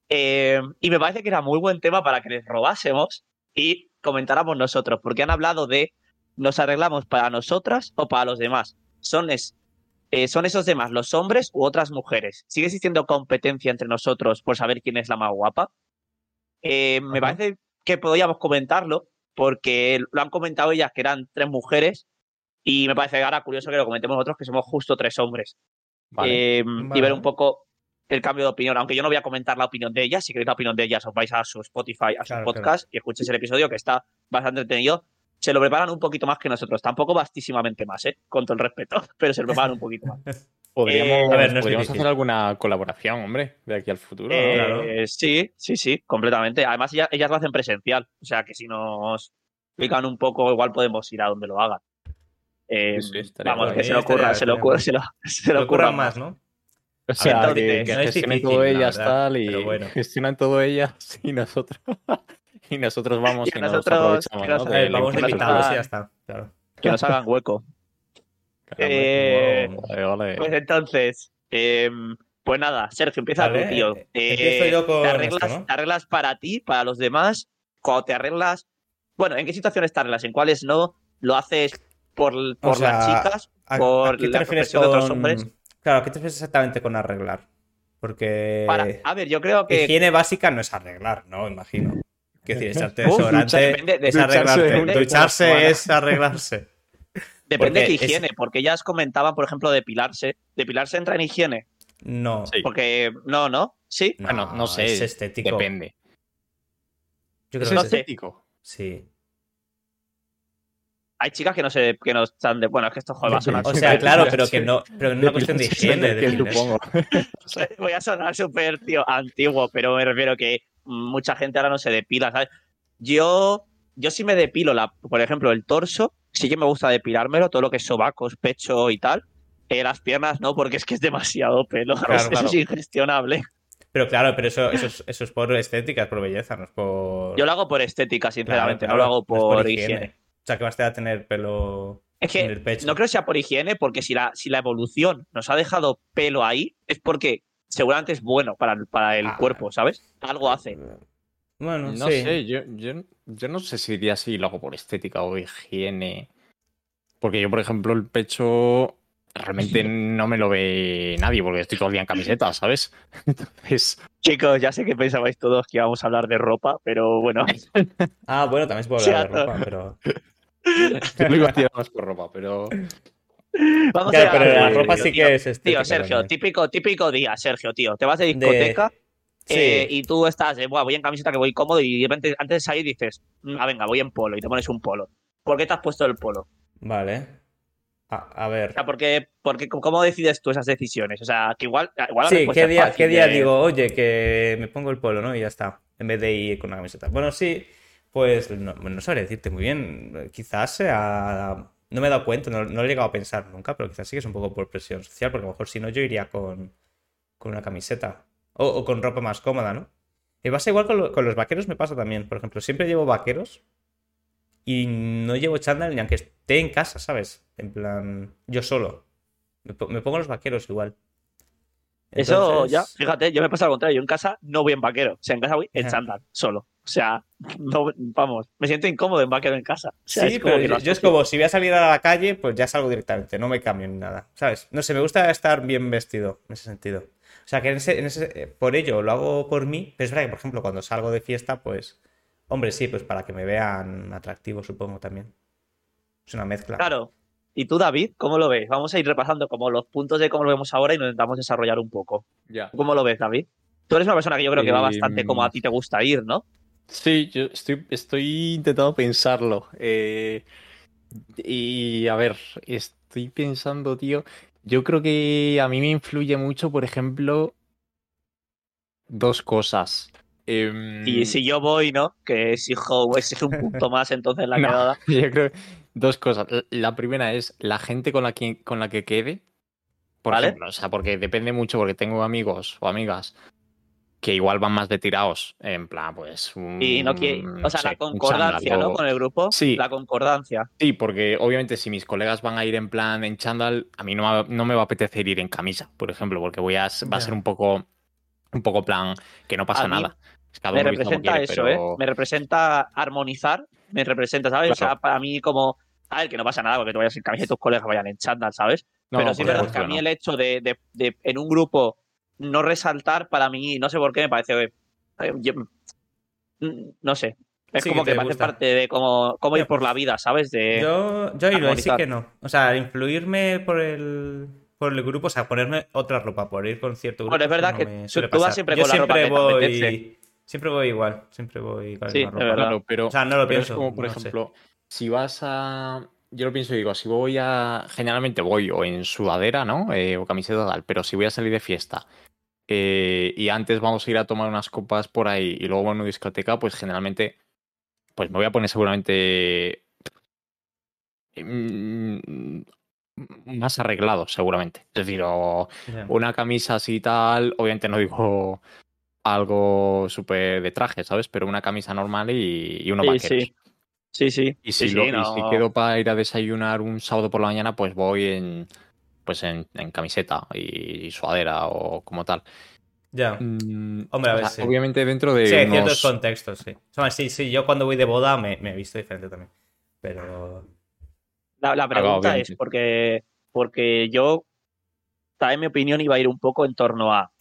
Eh, y me parece que era muy buen tema para que les robásemos y comentáramos nosotros, porque han hablado de nos arreglamos para nosotras o para los demás. Son, es- eh, son esos demás los hombres u otras mujeres. ¿Sigue existiendo competencia entre nosotros por saber quién es la más guapa? Eh, me parece que podríamos comentarlo, porque lo han comentado ellas que eran tres mujeres y me parece ahora curioso que lo comentemos nosotros que somos justo tres hombres. Vale. Eh, Y ver un poco el cambio de opinión, aunque yo no voy a comentar la opinión de ellas, si queréis la opinión de ellas os vais a su Spotify, a su Claro, podcast y escuchéis el episodio que está bastante entretenido. Se lo preparan un poquito más que nosotros, tampoco vastísimamente más, ¿eh? con todo el respeto, *laughs* pero se lo preparan un poquito más. Podríamos, eh, a ver, no podríamos hacer alguna colaboración, hombre, de aquí al futuro. ¿no? Eh, claro. Sí, sí, sí, completamente. Además, ellas, ellas lo hacen presencial, o sea que si nos explican un poco, igual podemos ir a donde lo hagan. Eh, Sí, sí, estaría vamos, que se lo ocurra, se lo ocurra, se lo, se ocurran más, ¿no? O sea, que, que no es gestionen difícil, todo la ellas verdad, tal y bueno. gestionan todo ellas *laughs* y nosotros *laughs* y nosotros vamos Y y, nosotros- nos aprovechamos que ¿no? nos- de Eh, vamos invitados y ya está. Claro. Que nos hagan hueco. *laughs* Caramba, Eh, vale, vale. Pues entonces, eh, pues nada, Sergio, empieza tú, tío. eh, empiezo yo con te arreglas, esto, ¿no? te arreglas para ti, para los demás cuando te arreglas, bueno, ¿en qué situaciones te arreglas? ¿En cuáles no? ¿Lo haces por, por sea, las chicas? ¿A, por a qué te la profesión de otros con- hombres? Claro, ¿a qué te refieres exactamente con arreglar? Porque Para, a ver, yo creo que higiene básica no es arreglar, ¿no? Imagino. Quiero decir, *laughs* echarte Uf, desodorante depende de- es una- Ducharse es arreglarse. *laughs* depende de porque qué es- higiene, porque ellas comentaban, por ejemplo, depilarse. ¿Depilarse entra en higiene? No. Sí. Porque no, ¿no? ¿Sí? Bueno, no sé, Es estético. Depende. Yo ¿Es que estético? sí. Hay chicas que no se que no están de. Bueno, es que esto joder, va a sonar O sea, claro, pero que no. Pero en una cuestión de higiene. de supongo. *laughs* Voy a sonar súper, tío, antiguo, pero me refiero que mucha gente ahora no se depila, ¿sabes? Yo, yo sí me depilo, la, por ejemplo, el torso, sí que me gusta depilármelo, todo lo que es sobacos, pecho y tal. Eh, las piernas no, porque es que es demasiado pelo, Claro, eso claro. es ingestionable. Pero claro, pero eso, eso, es, eso es por estética, es por belleza, no es por. Yo lo hago por estética, sinceramente, Claro, no lo hago no es por, higiene. O sea, que vas a tener pelo Es en el pecho. no creo que sea por higiene, porque si la, si la evolución nos ha dejado pelo ahí, es porque seguramente es bueno para, el- para el Ah. cuerpo, ¿sabes? Algo hace. Bueno, No sí. sé, yo, yo, yo no sé si diría si lo hago por estética o higiene. Porque yo, por ejemplo, el pecho realmente *laughs* no me lo ve nadie porque estoy todo el día en camiseta, ¿sabes? *laughs* Entonces, Chicos, ya sé que pensabais todos que íbamos a hablar de ropa, pero bueno. Ah, bueno, también se puede hablar *laughs* de ropa, pero. *laughs* yo lo iba a tirar más por ropa, pero. Vamos Claro, a pero la ropa sí tío. que es estética. Tío, Sergio, también. típico, típico día, Sergio, tío. Te vas de De- discoteca Sí. eh, y tú estás, eh, "Buah, voy en camiseta que voy cómodo y de repente antes de salir dices, ah, venga, voy en polo y te pones un polo. ¿Por qué te has puesto el polo? Vale. A, a ver. O sea, porque, porque ¿cómo decides tú esas decisiones? O sea, que igual, igual la Sí, ¿qué día, qué día de- digo, oye, que me pongo el polo, ¿no? Y ya está. En vez de ir con una camiseta. Bueno, sí, pues no, no sabré decirte muy bien. Quizás sea. No me he dado cuenta, no, no lo he llegado a pensar nunca, pero quizás sí que es un poco por presión social, porque a lo mejor si no yo iría con, con una camiseta. O, o con ropa más cómoda, ¿no? Y pasa igual con, lo- con los vaqueros, me pasa también. Por ejemplo, siempre llevo vaqueros y no llevo chándal ni aunque esté en casa, ¿sabes? En plan, yo solo. Me, me pongo los vaqueros igual. Eso ya, fíjate, yo me pasa al contrario. Yo en casa no voy en vaquero. O sea, en casa voy en chándal, solo. O sea, no, vamos, me siento incómodo en vaquero en casa. O sea, Sí, pero que yo, es como si voy a salir a la calle, pues ya salgo directamente, no me cambio ni nada, ¿sabes? No sé, me gusta estar bien vestido en ese sentido. O sea, que en ese, en ese- eh, por ello lo hago por mí, pero es verdad que, por ejemplo, cuando salgo de fiesta, pues, hombre, sí, pues para que me vean atractivo, supongo también. Es una mezcla. Claro. ¿Y tú, David, cómo lo ves? Vamos a ir repasando como los puntos de cómo lo vemos ahora y nos intentamos desarrollar un poco. Ya. ¿Cómo lo ves, David? Tú eres una persona que yo creo que va Eh, bastante como a ti te gusta ir, ¿no? Sí, yo estoy, estoy intentando pensarlo. eh, y a ver, estoy pensando, tío. Yo creo que a mí me influye mucho, por ejemplo, dos cosas. Em, Y si yo voy, ¿no? Que exijo, exijo un punto más entonces en la *laughs* No. quedada. *laughs* Yo creo dos cosas. La primera es la gente con la que, con la que quede. Por ¿Vale? ejemplo, o sea, porque depende mucho, porque tengo amigos o amigas que igual van más de tirados. En plan, pues. Un, Y no quiere, o sea, sé, la concordancia, chándal ¿no? Con el grupo. Sí. La concordancia. Sí, porque obviamente si mis colegas van a ir en plan en chándal, a mí no, no me va a apetecer ir en camisa, por ejemplo, porque voy a, va a ser un poco, un poco plan que no pasa nada. Es Me representa quiere, eso, pero- ¿eh? Me representa armonizar. Me representa, ¿sabes? O sea, para mí como... A ver, que no pasa nada porque tú vayas en camisa y tus colegas vayan en chándal, ¿sabes? No, Pero sí es verdad que a mí el hecho de, de- de en un grupo no resaltar, para mí, no sé por qué, me parece... eh, yo- mm, no sé. Es Sí, como que que te me hace gusta. parte de cómo, cómo ir por la vida, ¿sabes? De... Yo, yo ahí sí que no. O sea, influirme por el, por el grupo, o sea, ponerme otra ropa por ir con cierto grupo. Bueno, es verdad que tú- tú vas pasar. siempre Yo con la ropa siempre que te voy, siempre voy igual, siempre voy con la Sí, misma es ropa. verdad. Claro, pero, O sea, no lo pero es pienso, como, por no sé. ejemplo, si vas a. Yo lo pienso y digo, si voy a. Generalmente voy o en sudadera, ¿no? Eh, o camiseta tal, pero si voy a salir de fiesta eh, y antes vamos a ir a tomar unas copas por ahí y luego a una discoteca, pues generalmente. Pues me voy a poner seguramente. mm, Más arreglado, seguramente. Es decir, o una camisa así y tal, obviamente no digo algo súper de traje, ¿sabes? Pero una camisa normal y, y Sí, vaqueros. sí. Sí, sí. Y si, Sí, lo- sí, y no. si quedo para ir a desayunar un sábado por la mañana, pues voy en pues en, en camiseta y, y suadera o como tal. Ya. Mm, Hombre, a o ver, sea, sí. Obviamente dentro de Sí, hay unos- ciertos contextos, sí. O sea, sí, sí, yo cuando voy de boda me, me he visto diferente también. Pero. La, la Claro, pregunta es porque, porque yo, también mi opinión iba a ir un poco en torno a,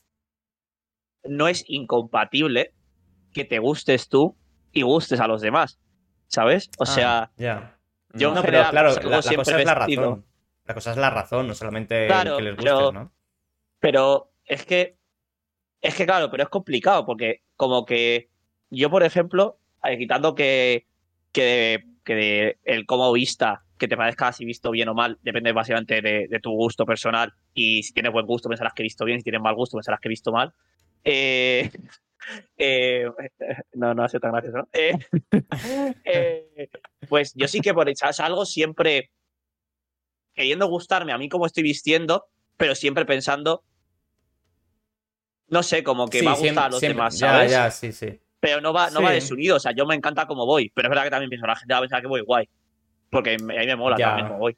no es incompatible que te gustes tú y gustes a los demás, ¿sabes? O Ah, sea, Ya. yo en No, pero general claro, salgo la, cosa es la vestido- razón. La cosa es la razón, no solamente Claro, que les pero- gustes, ¿no? Pero es que, es que claro, pero es complicado porque como que yo, por ejemplo, eh, quitando que, que, que el cómo vista, que te parezca si visto bien o mal, depende básicamente de, de tu gusto personal y si tienes buen gusto pensarás que he visto bien, si tienes mal gusto pensarás que he visto mal. Eh, eh, *laughs* no, no ha sido tan gracioso, ¿no? Eh, *laughs* eh, pues yo sí que por salgo siempre queriendo gustarme a mí como estoy vistiendo, pero siempre pensando no sé, como que Sí, va a gustar siempre- a los siempre- demás, ¿sabes? Ya, sí, sí. Pero no va, no va Sí. desunido, o sea, yo me encanta como voy, pero es verdad que también pienso, la gente va a pensar que voy guay. Porque me- a mí me mola Ya. también como voy.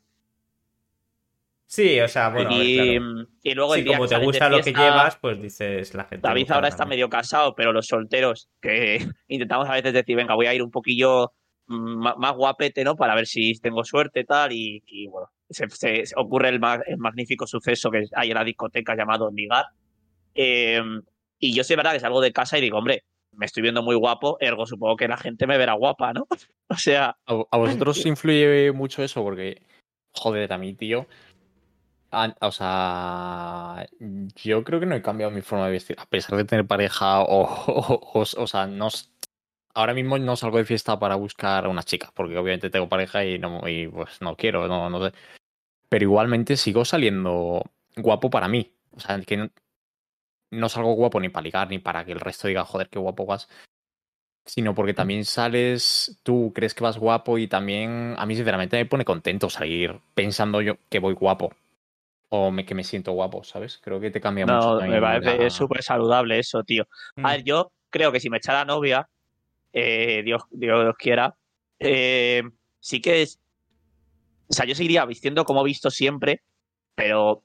Sí, o sea, bueno, a ver, y, claro. y luego Sí, el día como que te gusta lo que llevas, pues dices la gente. David ahora está medio casado, pero los solteros que *laughs* intentamos a veces decir, venga, voy a ir un poquillo mm, más guapete, ¿no? Para ver si tengo suerte tal y, y bueno, se, se- se ocurre el, ma- el magnífico suceso que hay en la discoteca llamado Ligar. Eh, y yo sé, verdad, que salgo de casa y digo, hombre, me estoy viendo muy guapo, ergo supongo que la gente me verá guapa, ¿no? *laughs* o sea, ¿A, a vosotros *laughs* influye mucho eso? Porque, joder, a mí, tío. A- o sea, yo creo que no he cambiado mi forma de vestir. A pesar de tener pareja o, o, *laughs* o- o sea, no, ahora mismo no salgo de fiesta para buscar a una chica, porque obviamente tengo pareja y, no, y pues no quiero, no, no sé. Pero igualmente sigo saliendo guapo para mí. O sea, que no, no salgo guapo ni para ligar, ni para que el resto diga, joder, qué guapo vas sino porque también sales, tú crees que vas guapo y también a mí sinceramente me pone contento salir pensando yo que voy guapo o me, que me siento guapo, ¿sabes? Creo que te cambia mucho. no, me parece la- súper saludable eso, tío. Mm. A ver, yo creo que si me echara novia, eh, Dios, Dios quiera, eh, sí que es. O sea, yo seguiría vistiendo como he visto siempre, pero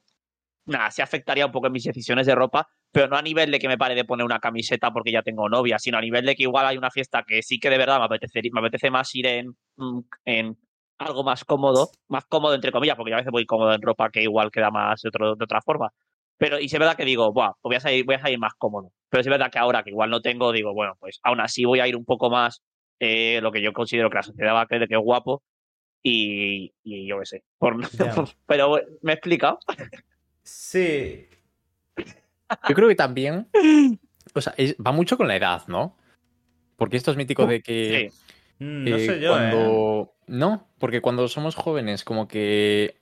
nada, sí afectaría un poco en mis decisiones de ropa, pero no a nivel de que me pare de poner una camiseta porque ya tengo novia, sino a nivel de que igual hay una fiesta que sí que de verdad me apetece, me apetece más ir en, mm, en algo más cómodo, más cómodo entre comillas, porque yo a veces voy cómodo en ropa que igual queda más de, otro, de otra forma. Pero, y si es verdad que digo, Buah, pues voy a salir, voy a salir más cómodo. Pero si es verdad que ahora que igual no tengo, digo, bueno, pues aún así voy a ir un poco más eh, lo que yo considero que la sociedad va a creer que es guapo. Y, y yo qué sé. Por- *laughs* pero me he explicado. Sí. Yo creo que también, o sea, es- va mucho con la edad, ¿no? Porque esto es mítico de que... Sí. Mm, No eh, sé yo, ¿eh? No, porque cuando somos jóvenes, como que...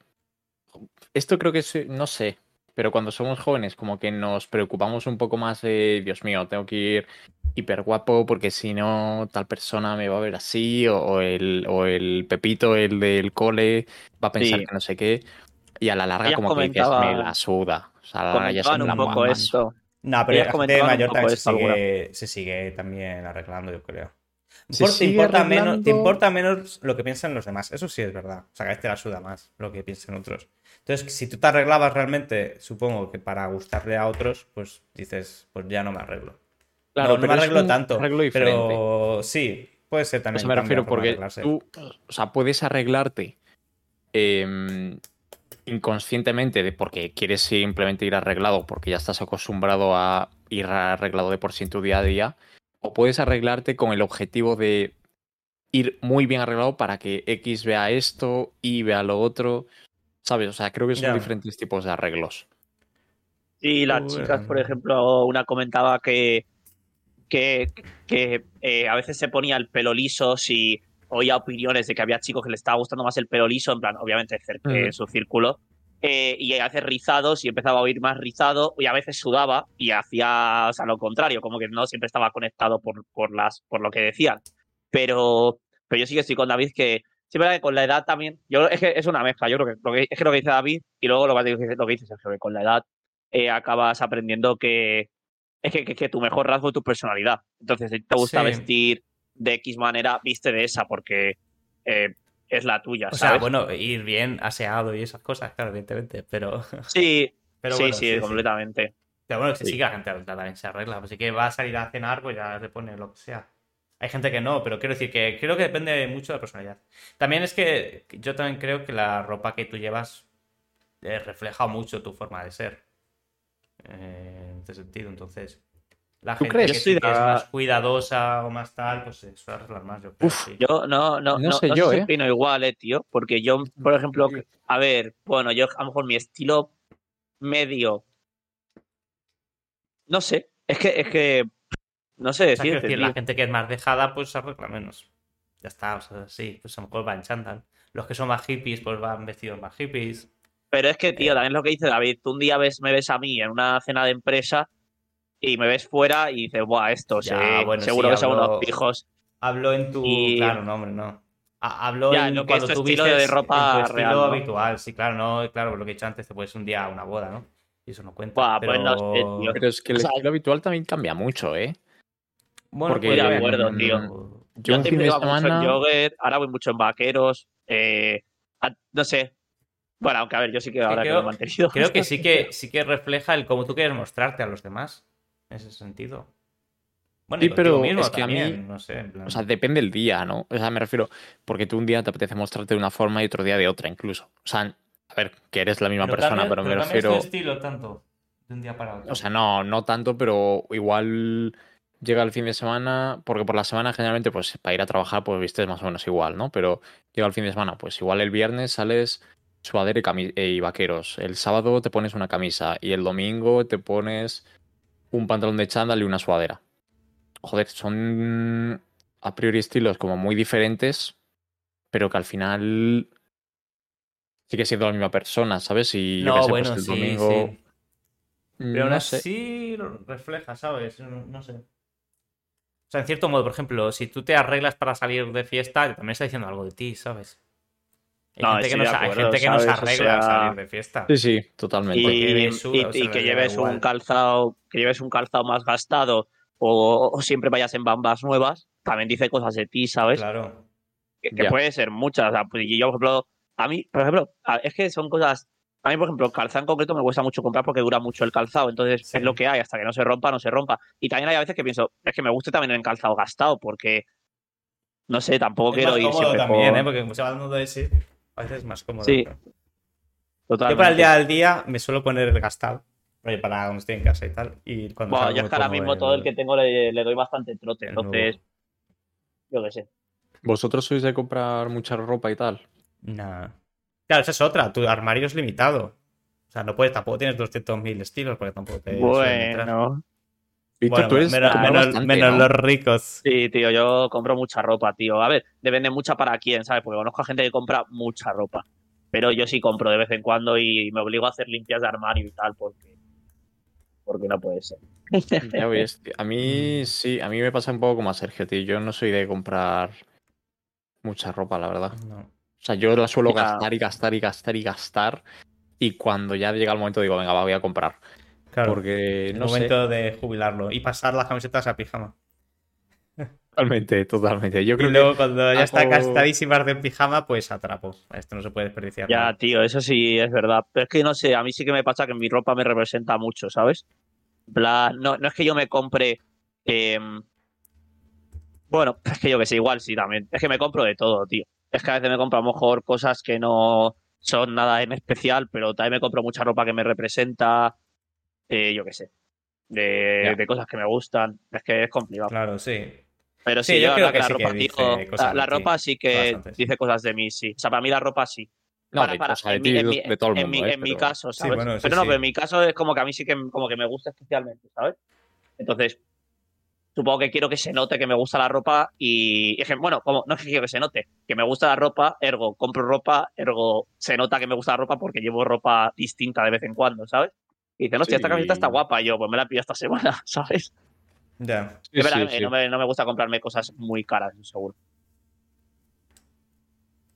Esto creo que es, no sé, pero cuando somos jóvenes, como que nos preocupamos un poco más de, Dios mío, tengo que ir hiper guapo porque si no, tal persona me va a ver así, o, o el, o el Pepito, el del cole, va a pensar Sí. que no sé qué. Y a la larga, Ellas como que dices, me la suda. O sea, a la larga ya son un poco esto. No, pero la gente mayor también se sigue, se sigue también arreglando, yo creo. Te, importa menos, te importa menos lo que piensan los demás. Eso sí es verdad. O sea, que a veces te la suda más lo que piensen otros. Entonces, si tú te arreglabas realmente, supongo que para gustarle a otros, pues dices, pues ya no me arreglo. Claro, no, no pero me arreglo tanto. arreglo pero sí, puede ser también. eso me cambia refiero porque tú, o sea, puedes arreglarte em, inconscientemente de porque quieres simplemente ir arreglado porque ya estás acostumbrado a ir arreglado de por sí en tu día a día, o puedes arreglarte con el objetivo de ir muy bien arreglado para que X vea esto y vea lo otro, ¿sabes? O sea, creo que son diferentes tipos de arreglos. Sí, las Bueno. chicas, por ejemplo, una comentaba que, que, que, eh, a veces se ponía el pelo liso si oía opiniones de que había chicos que le estaba gustando más el pelo liso, en plan, obviamente cerca en su círculo, eh, y a veces rizados y empezaba a oír más rizado y a veces sudaba y hacía o sea, lo contrario, como que no siempre estaba conectado por, por, las, por lo que decían. Pero, pero yo sí que estoy con David que sí verdad que con la edad también, yo es que es una mezcla, yo creo que, lo que es que lo que dice David y luego lo que dice, lo que dice Sergio, que con la edad eh, acabas aprendiendo que es que, que, que tu mejor rasgo es tu personalidad. Entonces, si te gusta Sí. vestir de X manera, viste de esa porque eh, es la tuya, O sea, bueno, ir bien aseado y esas cosas, claro, evidentemente. Pero, *laughs* sí, pero sí, bueno, sí, completamente. Pero bueno, que Sí. sí la gente adulta también se arregla. Así que va a salir a cenar, pues ya se pone lo que sea. Hay gente que no, pero quiero decir que creo que depende mucho de la personalidad. También es que yo también creo que la ropa que tú llevas eh, refleja mucho tu forma de ser. Eh, en este sentido, entonces. La ¿Tú gente crees? que, sí es más cuidadosa o más tal, pues se suele arreglar más, yo creo. Uf, sí. Yo no, no, No no, sé no yo, ¿eh? opino igual, eh, tío. Porque yo, por ejemplo, a ver, bueno, yo a lo mejor mi estilo medio. No sé. Es que, es que. No sé O sea, quiero decirte, decir, la gente que es más dejada, pues se arregla menos. Ya está, o sea, sí, pues a lo mejor va en chándal. Los que son más hippies, pues van vestidos más hippies. Pero es que, Eh. tío, también lo que dice David, tú un día ves, me ves a mí en una cena de empresa y me ves fuera y dices, buah, esto, Ya, se- bueno, seguro sí, que son unos pijos. Hablo en tu. Y- Claro, no, hombre, no. Ha- Hablo Ya, en lo que es cuando tu tú estilo de ropa en tu estilo real, ¿no? habitual. Sí, claro, no, claro, lo que he dicho antes, te puedes un día a una boda, ¿no? Y eso no cuenta. Buah, pero... pues no sé, tío. Pero es que el O sea, estilo habitual también cambia mucho, ¿eh? Bueno, porque- podría de haber, acuerdo, no, tío. no, Yo Yo siempre iba mucho en jogger, ahora voy mucho en vaqueros. eh, a- no sé. Bueno, aunque a ver, yo sí que ahora que creo- lo he mantenido. Creo que sí que *laughs* sí que refleja el cómo tú quieres mostrarte a los demás. En ese sentido. Bueno, Sí, pero mismo es que a mí- no sé, en plan- O sea, depende el día, ¿no? O sea, me refiero, porque tú un día te apetece mostrarte de una forma y otro día de otra, incluso. O sea, a ver, que eres la misma persona, cambia- pero me refiero. tu estilo tanto de un día para otro. O sea, no, no tanto, pero igual llega el fin de semana, porque por la semana generalmente, pues para ir a trabajar, pues vistes más o menos igual, ¿no? Pero llega el fin de semana, pues igual el viernes sales suadero y, y vaqueros. El sábado te pones una camisa y el domingo te pones un pantalón de chándal y una suadera. Joder, son a priori estilos como muy diferentes, pero que al final sigue siendo la misma persona, ¿sabes? Y yo no, qué sé, bueno, pues el sí, domingo... sí. Pero aún no así lo refleja, ¿sabes? No, no sé. O sea, en cierto modo, por ejemplo, si tú te arreglas para salir de fiesta, también está diciendo algo de ti, ¿sabes? Hay No, gente que, estoy no, de se- hay acuerdo, gente que no se ¿sabes? O arregla sea, salir de fiesta. Sí, sí, totalmente. y, porque ves su- y- o sea, y les que lleves un calzado, que lleves un calzado más gastado o, o siempre vayas en bambas nuevas, también dice cosas de ti, ¿sabes? Claro. que, puede ser muchas. O sea, pues, y yo, por ejemplo, a mí, por ejemplo, es que son cosas. A mí, por ejemplo, el calzado en concreto me cuesta mucho comprar porque dura mucho el calzado. Entonces, Sí. es lo que hay, hasta que no se rompa, no se rompa. Y también hay a veces que pienso, es que me gusta también el calzado gastado porque. No sé, tampoco Es quiero más ir siempre también, ¿eh? Porque como se va dando de sí, a veces es más cómodo. Sí, Yo para el día al día me suelo poner el gastado. Oye, para cuando estoy en casa y tal. Y cuando Bueno, yo es que ahora mismo todo el que tengo le, le doy bastante trote. el Entonces, nuevo. yo qué sé. ¿Vosotros sois de comprar mucha ropa y tal? Nah. Claro, esa es otra. Tu armario es limitado. O sea, no puedes, tampoco tienes 200.000 estilos porque tampoco te. Bueno. Víctor, Bueno, tú eres menos, compras menos- bastante, menos ¿no? los ricos. Sí, tío, yo compro mucha ropa, tío. A ver, depende mucha para quién, ¿sabes? Porque conozco a gente que compra mucha ropa. Pero yo sí compro de vez en cuando y me obligo a hacer limpias de armario y tal, porque. Porque no puede ser. *laughs* Ya ves, tío. A mí sí, a mí me pasa un poco como a Sergio, tío. Yo no soy de comprar mucha ropa, la verdad. No. O sea, yo la suelo Ya. gastar y gastar y gastar y gastar. Y cuando ya llega el momento digo, venga, va, voy a comprar. Claro. Porque el no sé. momento de jubilarlo y pasar las camisetas a pijama. Totalmente, totalmente. Yo Y creo luego cuando ya está gastadísimas de pijama, pues atrapo. Esto no se puede desperdiciar. Ya, nada. tío, eso sí es verdad. Pero es que no sé, a mí sí que me pasa que mi ropa me representa mucho, ¿sabes? Plan, no, no es que yo me compre. em, bueno, *laughs* es que yo que sé, igual sí también. Es que me compro de todo, tío. Es que a veces me compro a lo mejor cosas que no son nada en especial, pero también me compro mucha ropa que me representa. Eh, yo qué sé. De, de cosas que me gustan. Es que es complicado. Claro, sí. Pero Sí, sí, yo yo, creo la, que la sí ropa, cosas la, la de ti, ropa sí que dice cosas de mí, sí. O sea, para mí la ropa sí. No, Para- de, para- de en ti mi- y en de, mi- de todo el en mundo. mi, ¿eh? en mi Pero- caso, ¿sabes? bueno, sí, pero no, sí. pero en mi caso es como que a mí sí que como que me gusta especialmente, ¿sabes? Entonces, supongo que quiero que se note que me gusta la ropa y, es que, bueno, como no es que quiero que se note, que me gusta la ropa, ergo compro ropa, ergo se nota que me gusta la ropa porque llevo ropa distinta de vez en cuando, ¿sabes? Y dicen, hostia, esta camiseta está guapa, y yo, pues me la pido esta semana, *laughs* ¿sabes? Ya. Verdad sí. No, me, no me gusta comprarme cosas muy caras, seguro.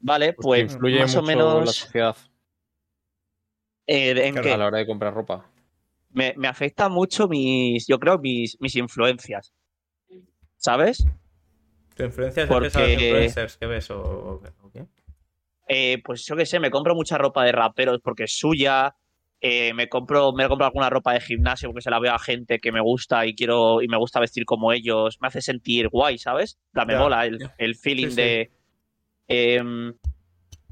Vale, Pues pues, influye más o la menos sociedad eh, en Claro, qué? a la hora de comprar ropa. me, me afecta mucho mis, yo creo, mis, mis influencias. ¿Sabes? ¿Tu influencia es Porque- a los influencers que ves o, o qué? Eh, pues yo qué sé, me compro mucha ropa de raperos porque es suya. Eh, me compro me compro alguna ropa de gimnasio porque se la veo a gente que me gusta y quiero y me gusta vestir como ellos, me hace sentir guay, ¿sabes? La me mola el, el feeling Sí, sí. de em,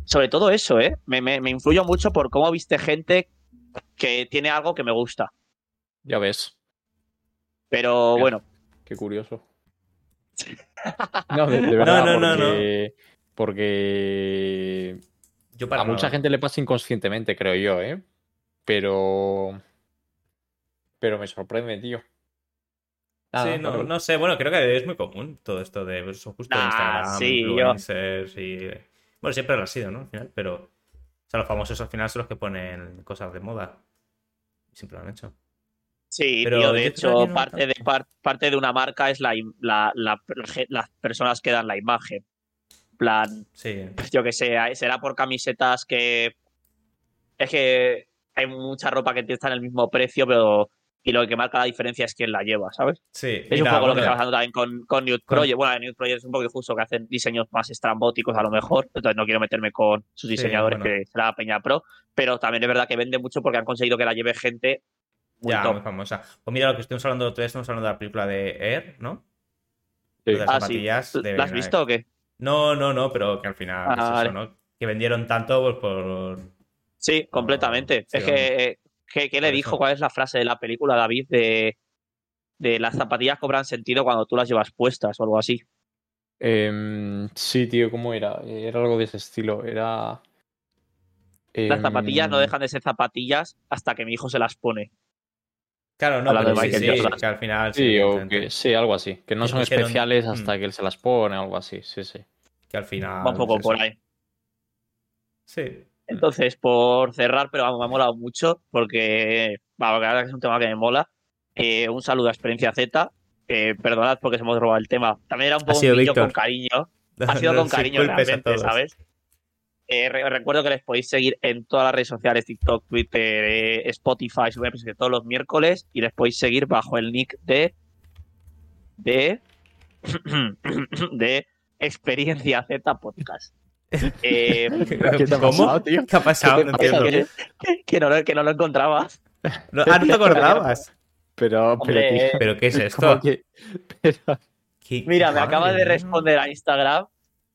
sobre todo eso, ¿eh? Me, me, me influyo mucho por cómo viste gente que tiene algo que me gusta. Ya ves, Pero Ya. bueno, qué curioso. *laughs* No, de, de *laughs* verdad, no, no, porque, porque Yo para a mucha gente le pasa inconscientemente, creo yo, ¿eh? Pero. Pero me sorprende, tío. Nada, Sí, no, no sé, bueno, creo que es muy común todo esto de pues, eso justo Nah, Instagram, sí, yo- y... Bueno, siempre lo ha sido, ¿no? Al final, pero... O sea, los famosos al final son los que ponen cosas de moda. Y siempre lo han hecho. Sí, Pero tío, de hecho, no parte de, par- parte de una marca es la, la- la- las personas que dan la imagen. En plan, Sí. yo que sé, será por camisetas que. Es que hay mucha ropa que está en el mismo precio, pero. Y lo que marca la diferencia es quién la lleva, ¿sabes? Sí. Es un nada, poco lo que está pasando también con, con Nude Project. Bueno, Nude Project es un poco injusto que hacen diseños más estrambóticos a lo mejor. Entonces no quiero meterme con sus Sí, diseñadores, bueno. que será Peña Pro. Pero también es verdad que vende mucho porque han conseguido que la lleve gente muy Ya, top. muy famosa. Pues mira, lo que estuvimos hablando otra vez, estamos hablando de la película de Air, ¿no? Sí. Las Ah, sí. de ¿La has visto o qué? No, no, no, pero que al final Ah, es eso. ¿no? Que vendieron tanto pues, por... Sí, completamente. sí, es que, eh, ¿qué, qué le Por dijo? eso. ¿Cuál es la frase de la película, David? De, de las zapatillas cobran sentido cuando tú las llevas puestas o algo así. Em, sí, tío, ¿cómo era? Era algo de ese estilo. Era. Las zapatillas no em, dejan de ser zapatillas hasta que mi hijo se las pone. Claro, no, pero sí, sí, que al final... Sí, o que, sí, algo así. Que no son especiales mm. hasta que él se las pone, algo así. Sí, sí. que al final... Va un poco es por ahí. Sí. Entonces, por cerrar, pero vamos, me ha molado mucho porque, que es un tema que me mola. Eh, un saludo a Experiencia Z. Eh, perdonad porque se hemos robado el tema. También era un poco un con cariño. *laughs* Ha sido con cariño realmente. ¿sabes? Eh, re- recuerdo que les podéis seguir en todas las redes sociales, TikTok, Twitter, eh, Spotify, que todos los miércoles y les podéis seguir bajo el nick de de *clears throat* de Experiencia Z Podcast. Eh, *laughs* ¿Qué te ha ¿Cómo? pasado, tío? ¿Qué ha pasado? ¿Qué No entiendo. que, que no, lo- que no lo encontraba. No, ah, ¿no te acordabas? Pero, pero, Hombre, tío, ¿Pero qué es ¿cómo esto? que- pero- ¿Qué- Mira, me acaba de responder a Instagram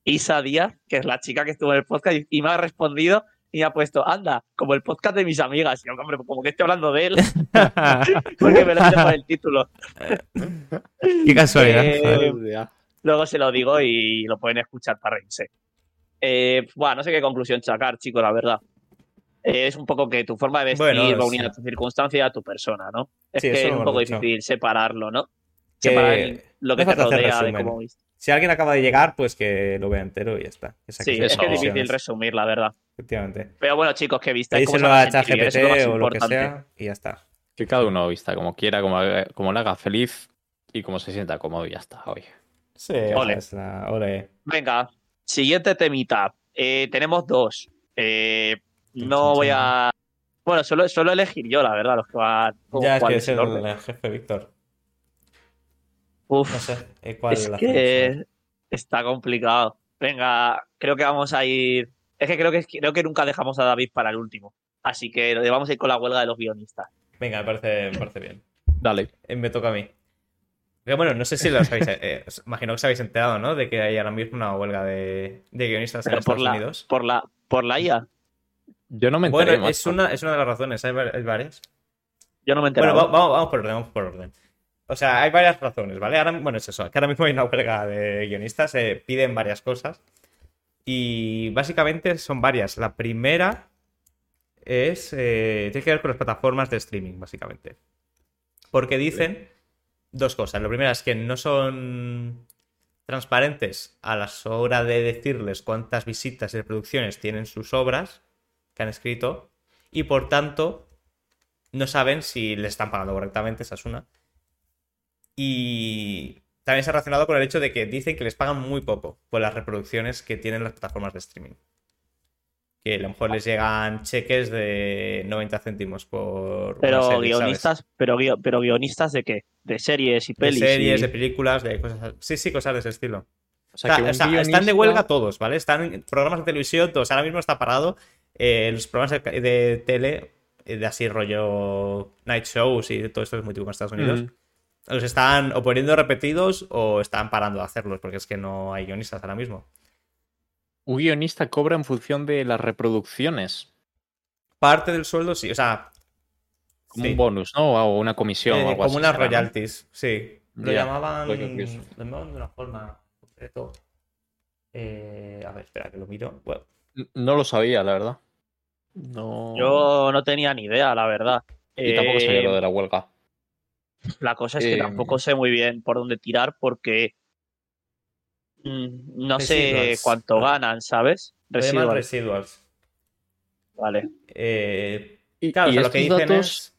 Isa Díaz, que es la chica que estuvo en el podcast, y- me ha respondido y me ha puesto, anda, como el podcast de mis amigas. Y yo, hombre, como que estoy hablando de él, *laughs* porque me lo he por el título. Qué casualidad. Eh. Luego se lo digo y lo pueden escuchar para reírse. Eh, bueno, no sé qué conclusión sacar, chicos, la verdad. Eh, es un poco que tu forma de vestir Bueno, va unida sí. a tu circunstancia y a tu persona, ¿no? Es Sí, que es un poco dicho. difícil separarlo, ¿no? Que Separar el- lo que no te rodea de cómo viste. Si alguien acaba de llegar, pues que lo vea entero y ya está. Saque Sí, es que es difícil resumir, la verdad. Efectivamente. Pero bueno, chicos, que visteis cómo se a ChatGPT es o lo que sea y ya está. Que cada uno vista como quiera, como, como le haga feliz y como se sienta cómodo y ya está. Oye. Sí, Ole. esa es la- ole. Venga, siguiente temita. Eh, tenemos dos. Eh, no voy a. Bueno, solo, solo elegir yo, la verdad, los que van. Ya es cuál que es el el, jefe Víctor. Uf, No sé eh, cuál es hacemos, que está complicado. Venga, creo que vamos a ir. Es que creo que creo que nunca dejamos a David para el último. Así que vamos a ir con la huelga de los guionistas. Venga, me parece, me parece bien. Dale. Eh, Me toca a mí. Bueno, no sé si lo habéis. eh, os imagino que os habéis enterado, ¿no? De que hay ahora mismo una huelga de, de guionistas en Pero por Estados la, Unidos. por la, por la IA. Yo no me enteré, Bueno, es una, es una de las razones, hay, va- hay varias. Yo no me he Bueno, vamos, vamos por orden, vamos por orden. O sea, hay varias razones, ¿vale? Ahora, bueno, es eso, que ahora mismo hay una huelga de guionistas, se piden varias cosas. Y básicamente son varias. La primera es. eh, tiene que ver con las plataformas de streaming, básicamente. Porque dicen dos cosas. La primera es que no son transparentes a la hora de decirles cuántas visitas y reproducciones tienen sus obras que han escrito. Y por tanto, no saben si les están pagando correctamente, esa es una. Y también se ha relacionado con el hecho de que dicen que les pagan muy poco por las reproducciones que tienen las plataformas de streaming. Que a lo mejor les llegan cheques de 90 céntimos por. pero guionistas, pero, guio- pero guionistas de qué? De series y De pelis. series, y- de películas, de cosas. Sí, sí, cosas de ese estilo. O sea, que O están de huelga todos, ¿vale? Están en programas de televisión, todos. Ahora mismo está parado. eh, los programas de, de tele eh, de así rollo night shows y todo esto es muy típico en Estados Unidos, Mm. los están o poniendo repetidos o están parando de hacerlos porque es que no hay guionistas ahora mismo. Un guionista cobra en función de las reproducciones. Parte del sueldo sí, o sea, Como Sí. un bonus, ¿no? O una comisión eh, o algo como así. unas será, ¿no? royalties, sí. Lo Ya, llamaban, lo llamaban de una forma concreto. Eh, a ver, espera que lo miro. Bueno, No lo sabía, la verdad. No. Yo no tenía ni idea, la verdad. Y tampoco sabía Eh, lo de la huelga. La cosa es que Eh, tampoco sé muy bien por dónde tirar porque mm, no sé Residuals. cuánto ganan, ¿sabes? lo llaman Residual. residuals. Vale. Eh, Y, claro, o y sea, lo que dicen datos, es.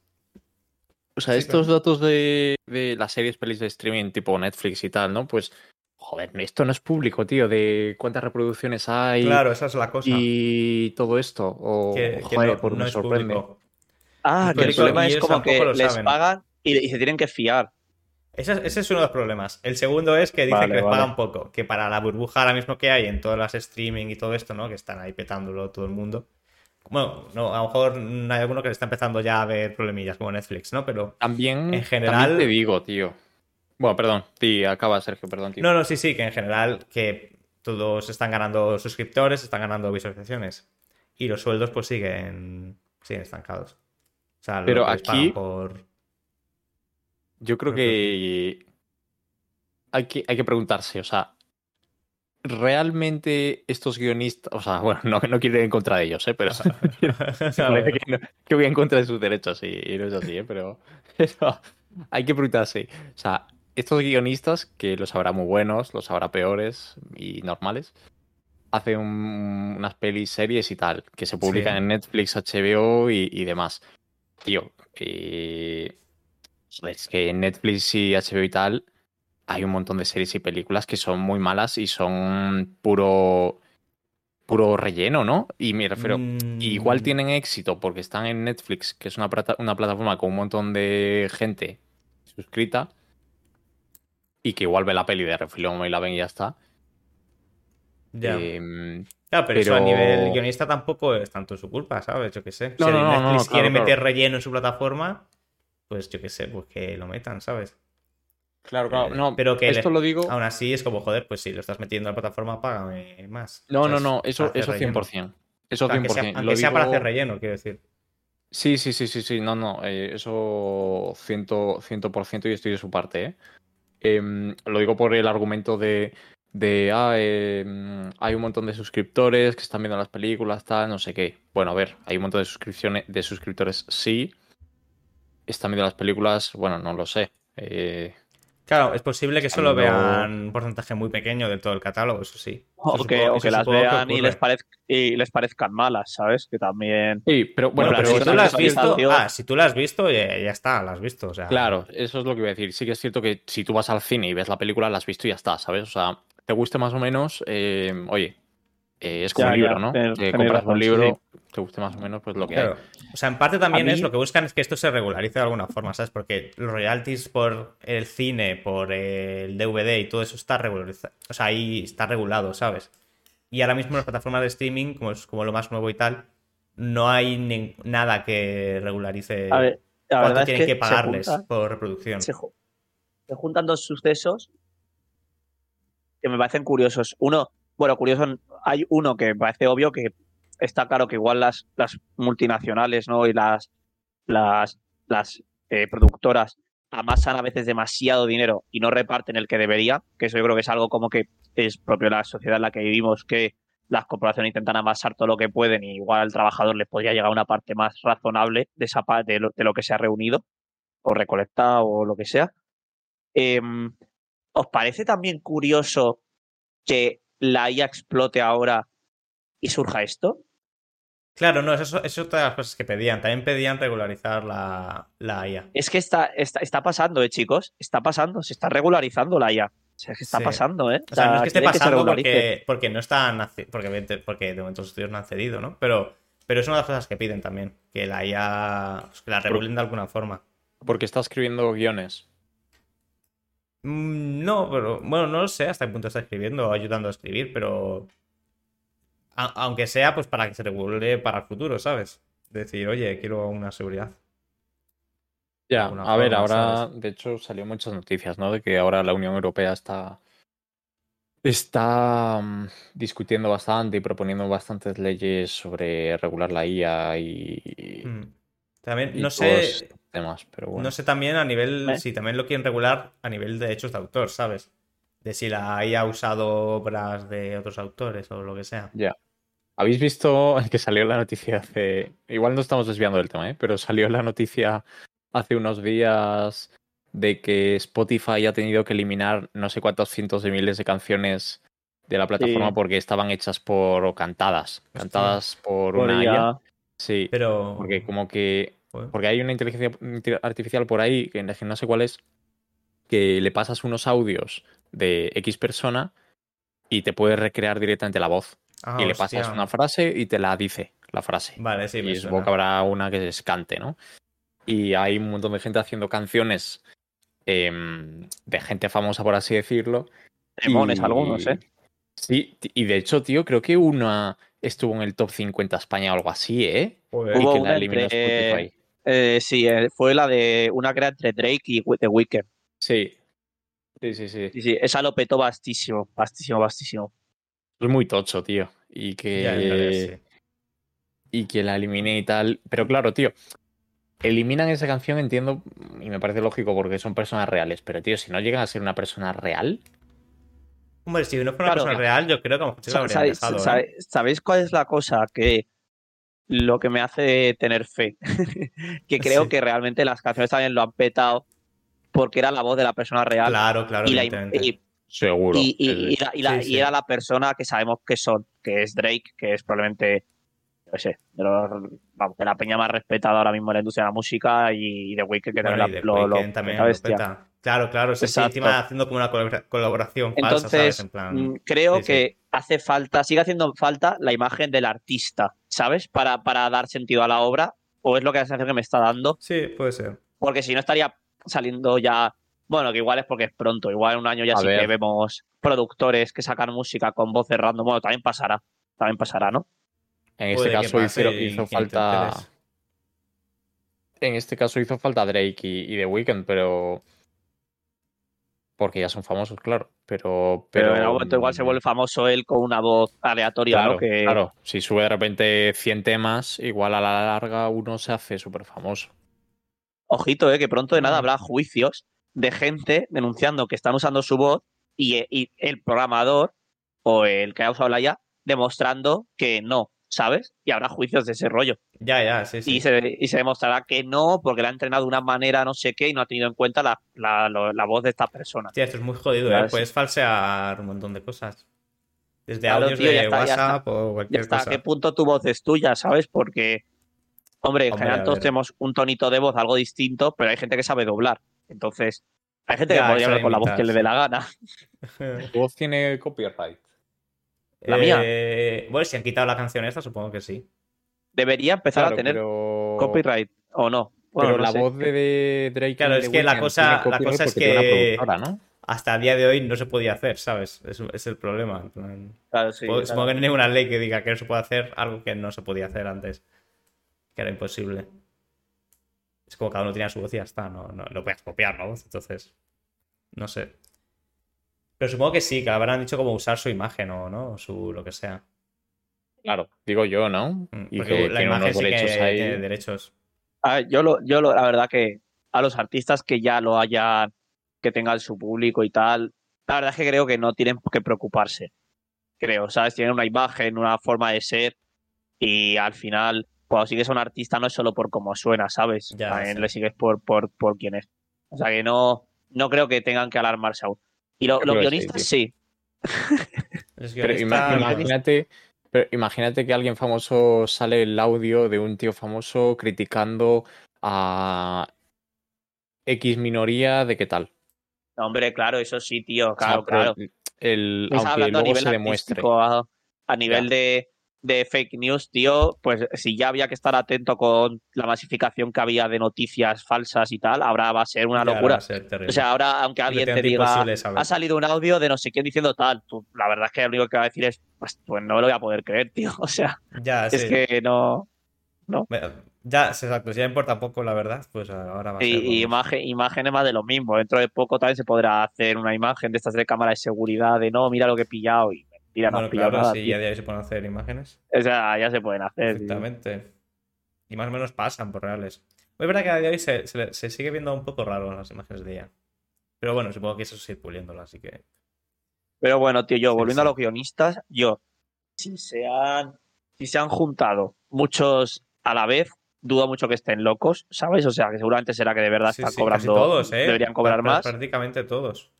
o sea, sí, estos datos de, de las series, pelis de streaming tipo Netflix y tal, ¿no? Pues, joder, esto no es público, tío, de cuántas reproducciones hay Claro, esa es la cosa. y todo esto. O, que, que joder, no, pues no me es sorprende. público. Ah, que el problema es como que les saben. pagan y, y se tienen que fiar. Ese, es- ese es uno de los problemas. El segundo es que dicen Vale, que les vale. pagan poco. Que para la burbuja ahora mismo que hay en todas las streaming y todo esto, ¿no? Que están ahí petándolo todo el mundo. Bueno, no, a lo mejor hay alguno que le está empezando ya a ver problemillas como Netflix, ¿no? Pero. También, En general- también te digo, tío. Bueno, perdón, sí, acaba, Sergio, perdón, tío. No, no, sí, sí, que en general que todos están ganando suscriptores, están ganando visualizaciones. Y los sueldos pues siguen, siguen estancados. O sea, lo Pero que les pagan aquí- por... Yo creo que hay que, hay que preguntarse, o sea, ¿realmente estos guionistas, o sea, bueno, *laughs* no, no quiero ir en contra de ellos, ¿eh? pero *laughs* *laughs* parece que, no- que voy en contra de sus derechos y, y no es así, ¿eh? pero, pero hay que preguntarse, o sea, estos guionistas, que los habrá muy buenos, los habrá peores y normales, hacen un- unas pelis, series y tal, que se publican Sí. en Netflix, HBO y, y demás. Tío, eh, es que en Netflix y HBO y tal hay un montón de series y películas que son muy malas y son puro puro relleno, ¿no? Y me refiero, Mm, igual tienen éxito porque están en Netflix, que es una, plata- una plataforma con un montón de gente suscrita y que igual ve la peli de refilón y la ven y ya está. Ya. Em, Claro, pero, eso a nivel guionista tampoco es tanto su culpa, ¿sabes? Yo qué sé. No, si no, no, no, Netflix quiere meter claro. relleno en su plataforma, pues yo qué sé, pues que lo metan, ¿sabes? claro, Eh, claro, no, pero que esto le- lo digo... Aún así es como, joder, pues si lo estás metiendo en la plataforma, págame más. No, no, ¿sabes? no, eso, eso relleno. 100%. Eso O sea, aunque 100%. sea, Lo aunque sea para hacer relleno, quiero decir. Sí, sí, sí, sí, sí, no, no, eh, eso 100%, 100% y estoy de su parte, ¿eh? Em, lo digo por el argumento de, de ah, em, hay un montón de suscriptores que están viendo las películas, tal, no sé qué. Bueno, a ver, hay un montón de suscripciones, de suscriptores, sí. Están viendo las películas, bueno, no lo sé. Eh, Claro, es posible que solo vean un porcentaje muy pequeño de todo el catálogo, eso sí. Eso O que, supongo- o eso que las que vean y les, parez- y les parezcan malas, ¿sabes? Que también. sí, pero bueno, Bueno, pero si tú la has visto, ah, si tú la has visto, ya, ya está, la has visto. O sea, Claro, eso es lo que iba a decir. Sí que es cierto que si tú vas al cine y ves la película, la has visto y ya está, ¿sabes? O sea, te guste más o menos, eh, oye, eh, es como Ya, un libro, ya, ¿no? Te compras un sí, libro, te guste más o menos, pues lo que Claro. hay. O sea, en parte también es lo que buscan es que esto se regularice de alguna forma, ¿sabes? Porque los royalties por el cine, por el DVD y todo eso está regularizado. O sea, ahí está regulado, ¿sabes? Y ahora mismo las plataformas de streaming, como es como lo más nuevo y tal, no hay ni- nada que regularice A ver, la cuánto es tienen que, que, pagarles por reproducción. se ju- se juntan dos sucesos que me parecen curiosos. Uno, bueno, curioso, hay uno que me parece obvio que está claro que igual las, las multinacionales, ¿no? Y las, las, las eh, productoras amasan a veces demasiado dinero y no reparten el que debería, que eso yo creo que es algo como que es propio de la sociedad en la que vivimos, que las corporaciones intentan amasar todo lo que pueden y igual al trabajador le podría llegar una parte más razonable de esa de lo, de lo que se ha reunido o recolectado o lo que sea. Em, ¿Os parece también curioso que la IA explote ahora y surja esto? Claro, no, eso, es otra de las cosas que pedían. También pedían regularizar la, la IA. Es que está, está, está pasando, ¿eh, chicos? Está pasando, se está regularizando la IA. O sea, es que está Sí. pasando, ¿eh? O sea, no es que esté pasando porque, porque no están. Porque, porque de momento los estudios no han cedido, ¿no? Pero, pero es una de las cosas que piden también. Que la IA. pues, que la regulen de alguna forma. Porque está escribiendo guiones. Mm, No, pero. Bueno, no lo sé hasta qué punto está escribiendo o ayudando a escribir, pero. A- aunque sea, pues para que se regule para el futuro, ¿sabes? Decir, oye, quiero una seguridad. Ya, a ver, ahora, ¿sabes? de hecho, salió muchas noticias, ¿no? De que ahora la Unión Europea está, está mm, discutiendo bastante y proponiendo bastantes leyes sobre regular la IA y, Mm. También, y no sé, estos temas, pero bueno. no sé también a nivel, ¿Eh? si también lo quieren regular a nivel de derechos de autor, ¿sabes? De si la IA ha usado obras de otros autores o lo que sea. Ya. ¿Habéis visto *laughs* que salió la noticia hace... Igual no estamos desviando del tema, ¿eh? Pero salió la noticia hace unos días de que Spotify ha tenido que eliminar no sé cuántos cientos de miles de canciones de la plataforma Sí. porque estaban hechas por o cantadas, cantadas por Por una IA. Sí, Pero. porque como que porque hay una inteligencia artificial por ahí, que no sé cuál es, que le pasas unos audios de X persona y te puede recrear directamente la voz. Ah, y le hostia. pasas una frase y te la dice la frase. Vale, sí, me y suena. supongo que habrá una que es cante, ¿no? Y hay un montón de gente haciendo canciones em, de gente famosa, por así decirlo. Demones y- algunos, ¿eh? Sí, y de hecho, tío, creo que una estuvo en el top 50 España o algo así, ¿eh? Joder. Y Hubo que una la eliminó entre- Spotify. Eh, sí, eh, fue la de una que era entre Drake y The Weeknd. Sí. Sí, sí, sí. Sí, sí, esa lo petó bastísimo, bastísimo, bastísimo. Es muy tocho, tío. Y que. Ya, en realidad, sí. y que la elimine y tal. Pero claro, tío, eliminan esa canción, entiendo, y me parece lógico porque son personas reales. Pero, tío, si no llegan a ser una persona real, Hombre, si no fuera una Claro. persona real, yo creo que a lo mejor habrían ¿Sabéis, dejado. ¿eh? ¿Sabéis cuál es la cosa? Que lo que me hace tener fe. *laughs* que creo Sí. que realmente las canciones también lo han petado porque era la voz de la persona real. Claro, claro, y, la- y- seguro. y- y- El- y la- y la- Sí, y sí. era la persona que sabemos que son, que es Drake, que es probablemente, no sé, de, los- vamos, de la peña más respetada ahora mismo en la industria de la música y, y The Weeknd, que Bueno, la- lo, lo también. Claro, claro, sí, sí, encima haciendo como una colabora- colaboración falsa, ¿sabes? Entonces, En plan, mm, creo que hace falta, sigue haciendo falta la imagen del artista, ¿sabes? Para, para dar sentido a la obra, o es lo que la sensación que me está dando, Sí, puede ser. porque si no estaría saliendo ya, bueno, que igual es porque es pronto, igual en un año ya A sí que vemos productores que sacan música con voces random, bueno, también pasará, también pasará, ¿no? en este caso hizo, falta. En este caso hizo falta Drake y, y The Weeknd, pero. Porque ya son famosos, claro. Pero. Pero, Pero, en algún momento igual se vuelve famoso él con una voz aleatoria, Claro, ¿no? Que, claro. Si sube de repente 100 temas, igual a la larga uno se hace súper famoso. Ojito, ¿eh? que pronto de nada habrá juicios de gente denunciando que están usando su voz y, y el programador o el que ha usado la IA demostrando que no, ¿sabes? Y habrá juicios de ese rollo. Ya, ya, sí, sí. Y, se, y se demostrará que no, porque la ha entrenado de una manera no sé qué y no ha tenido en cuenta la, la- la voz de esta persona. Hostia, esto es muy jodido, ¿eh? Puedes falsear un montón de cosas. Desde Claro, audios tío, de está. WhatsApp o cualquier está, ¿a cosa. qué punto tu voz es tuya, sabes? Porque, hombre, en general todos tenemos un tonito de voz algo distinto, pero hay gente que sabe doblar. Entonces, hay gente Ya, que podría hablar con la voz que le dé la gana. *laughs* ¿Tu voz tiene copyright? La mía. Eh, Bueno, si han quitado la canción esta, supongo que sí. Debería empezar Claro, a tener pero... copyright o no. Bueno, pero no la sé. voz de, de Drake. y Claro, de es que la cosa- la cosa es que-. Hasta el día de hoy no se podía hacer, ¿sabes? Es, es el problema. Claro, sí, supongo, claro. supongo que no hay ninguna ley que diga que no se puede hacer algo que no se podía hacer antes. Que era imposible. Es como cada uno tenía su voz y ya está. No, no, no puedes copiar la voz, entonces. No sé. Pero supongo que sí, que habrán dicho como usar su imagen o no, o su lo que sea. Claro, digo yo, ¿no? Mm, Y Porque que la tiene imagen unos sí que derechos ahí. tiene derechos. A ver, yo, lo, yo lo- la verdad que a los artistas que ya lo hayan, que tengan su público y tal, la verdad es que creo que no tienen que preocuparse. Creo, ¿sabes? Tienen una imagen, una forma de ser y al final, cuando sigues a un artista no es solo por cómo suena, ¿sabes? Ya, También sí. le sigues por, por, por quién es. O sea que no, no creo que tengan que alarmarse aún. Y lo- los sí, guionistas sí. *laughs* Los Pero imagínate, pero imagínate que alguien famoso sale el audio de un tío famoso criticando a X minoría de qué tal. No, hombre, claro, eso sí, tío, O sea, claro, claro. el, Estás aunque hablando a luego nivel se demuestre. a nivel de, de fake news, tío, pues si ya había que estar atento con la masificación que había de noticias falsas y tal, ahora va a ser una locura. O sea, ahora, aunque alguien te diga, ha salido un audio de no sé quién diciendo tal, tú, la verdad es que lo único que va a decir es, pues, pues no me lo voy a poder creer, tío. *laughs* O sea, Ya, es sí. que no. ¿no? Ya, exacto, si ya importa poco, la verdad, pues ahora va a ser. Y, imagen, imágenes más de lo mismo. Dentro de poco también se podrá hacer una imagen de estas de cámara de seguridad de no, mira lo que he pillado y mentira, no Bueno, claro, nada, sí, tío. ya de ahí se pueden hacer imágenes. O sea, ya se pueden hacer. tío. Perfectamente. Y más o menos pasan por reales. Es verdad que a día de hoy se, se- se sigue viendo un poco raro las imágenes de ella. Pero bueno, supongo que eso sí puliéndolo, así que. Pero bueno, tío, yo, Sí, volviendo a los guionistas, yo, si se han, si se han juntado muchos a la vez, dudo mucho que estén locos, ¿sabes? O sea, que seguramente será que de verdad Sí, están cobrando, todos, ¿eh? deberían cobrar más. Prácticamente todos.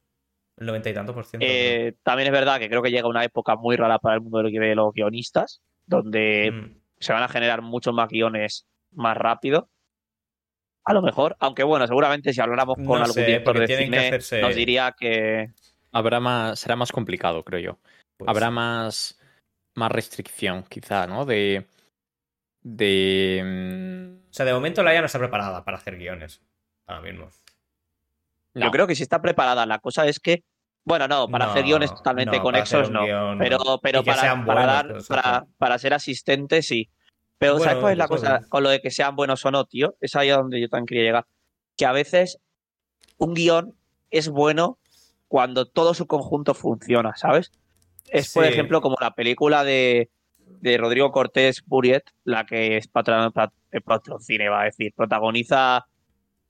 El noventa y tantos por ciento. Eh, también es verdad que creo que llega una época muy rara para el mundo de los guionistas, donde Mm. se van a generar muchos más guiones más rápido. A lo mejor, aunque bueno, seguramente si habláramos con No algún sé, director de que hacerse- nos diría que Habrá más, será más complicado, creo yo. Pues Habrá más, más restricción, quizá, ¿no? De. De. mm, O sea, de momento la IA no está preparada para hacer guiones. Ahora mismo. No. yo creo que sí está preparada. La cosa es que, bueno, no, para hacer guiones totalmente no, conexos no. guion, Pero, pero para, para buenos, dar, pero para, ser asistente, sí. Pero ¿sabes cuál es la cosa con lo de que sean buenos o no, tío? Es ahí a donde yo también quería llegar. Que a veces un guion es bueno cuando todo su conjunto funciona, ¿sabes? Es, por Sí. ejemplo, como la película de, de Rodrigo Cortés Buriet, la que es patron, pat- eh, patrocine, va a decir, protagoniza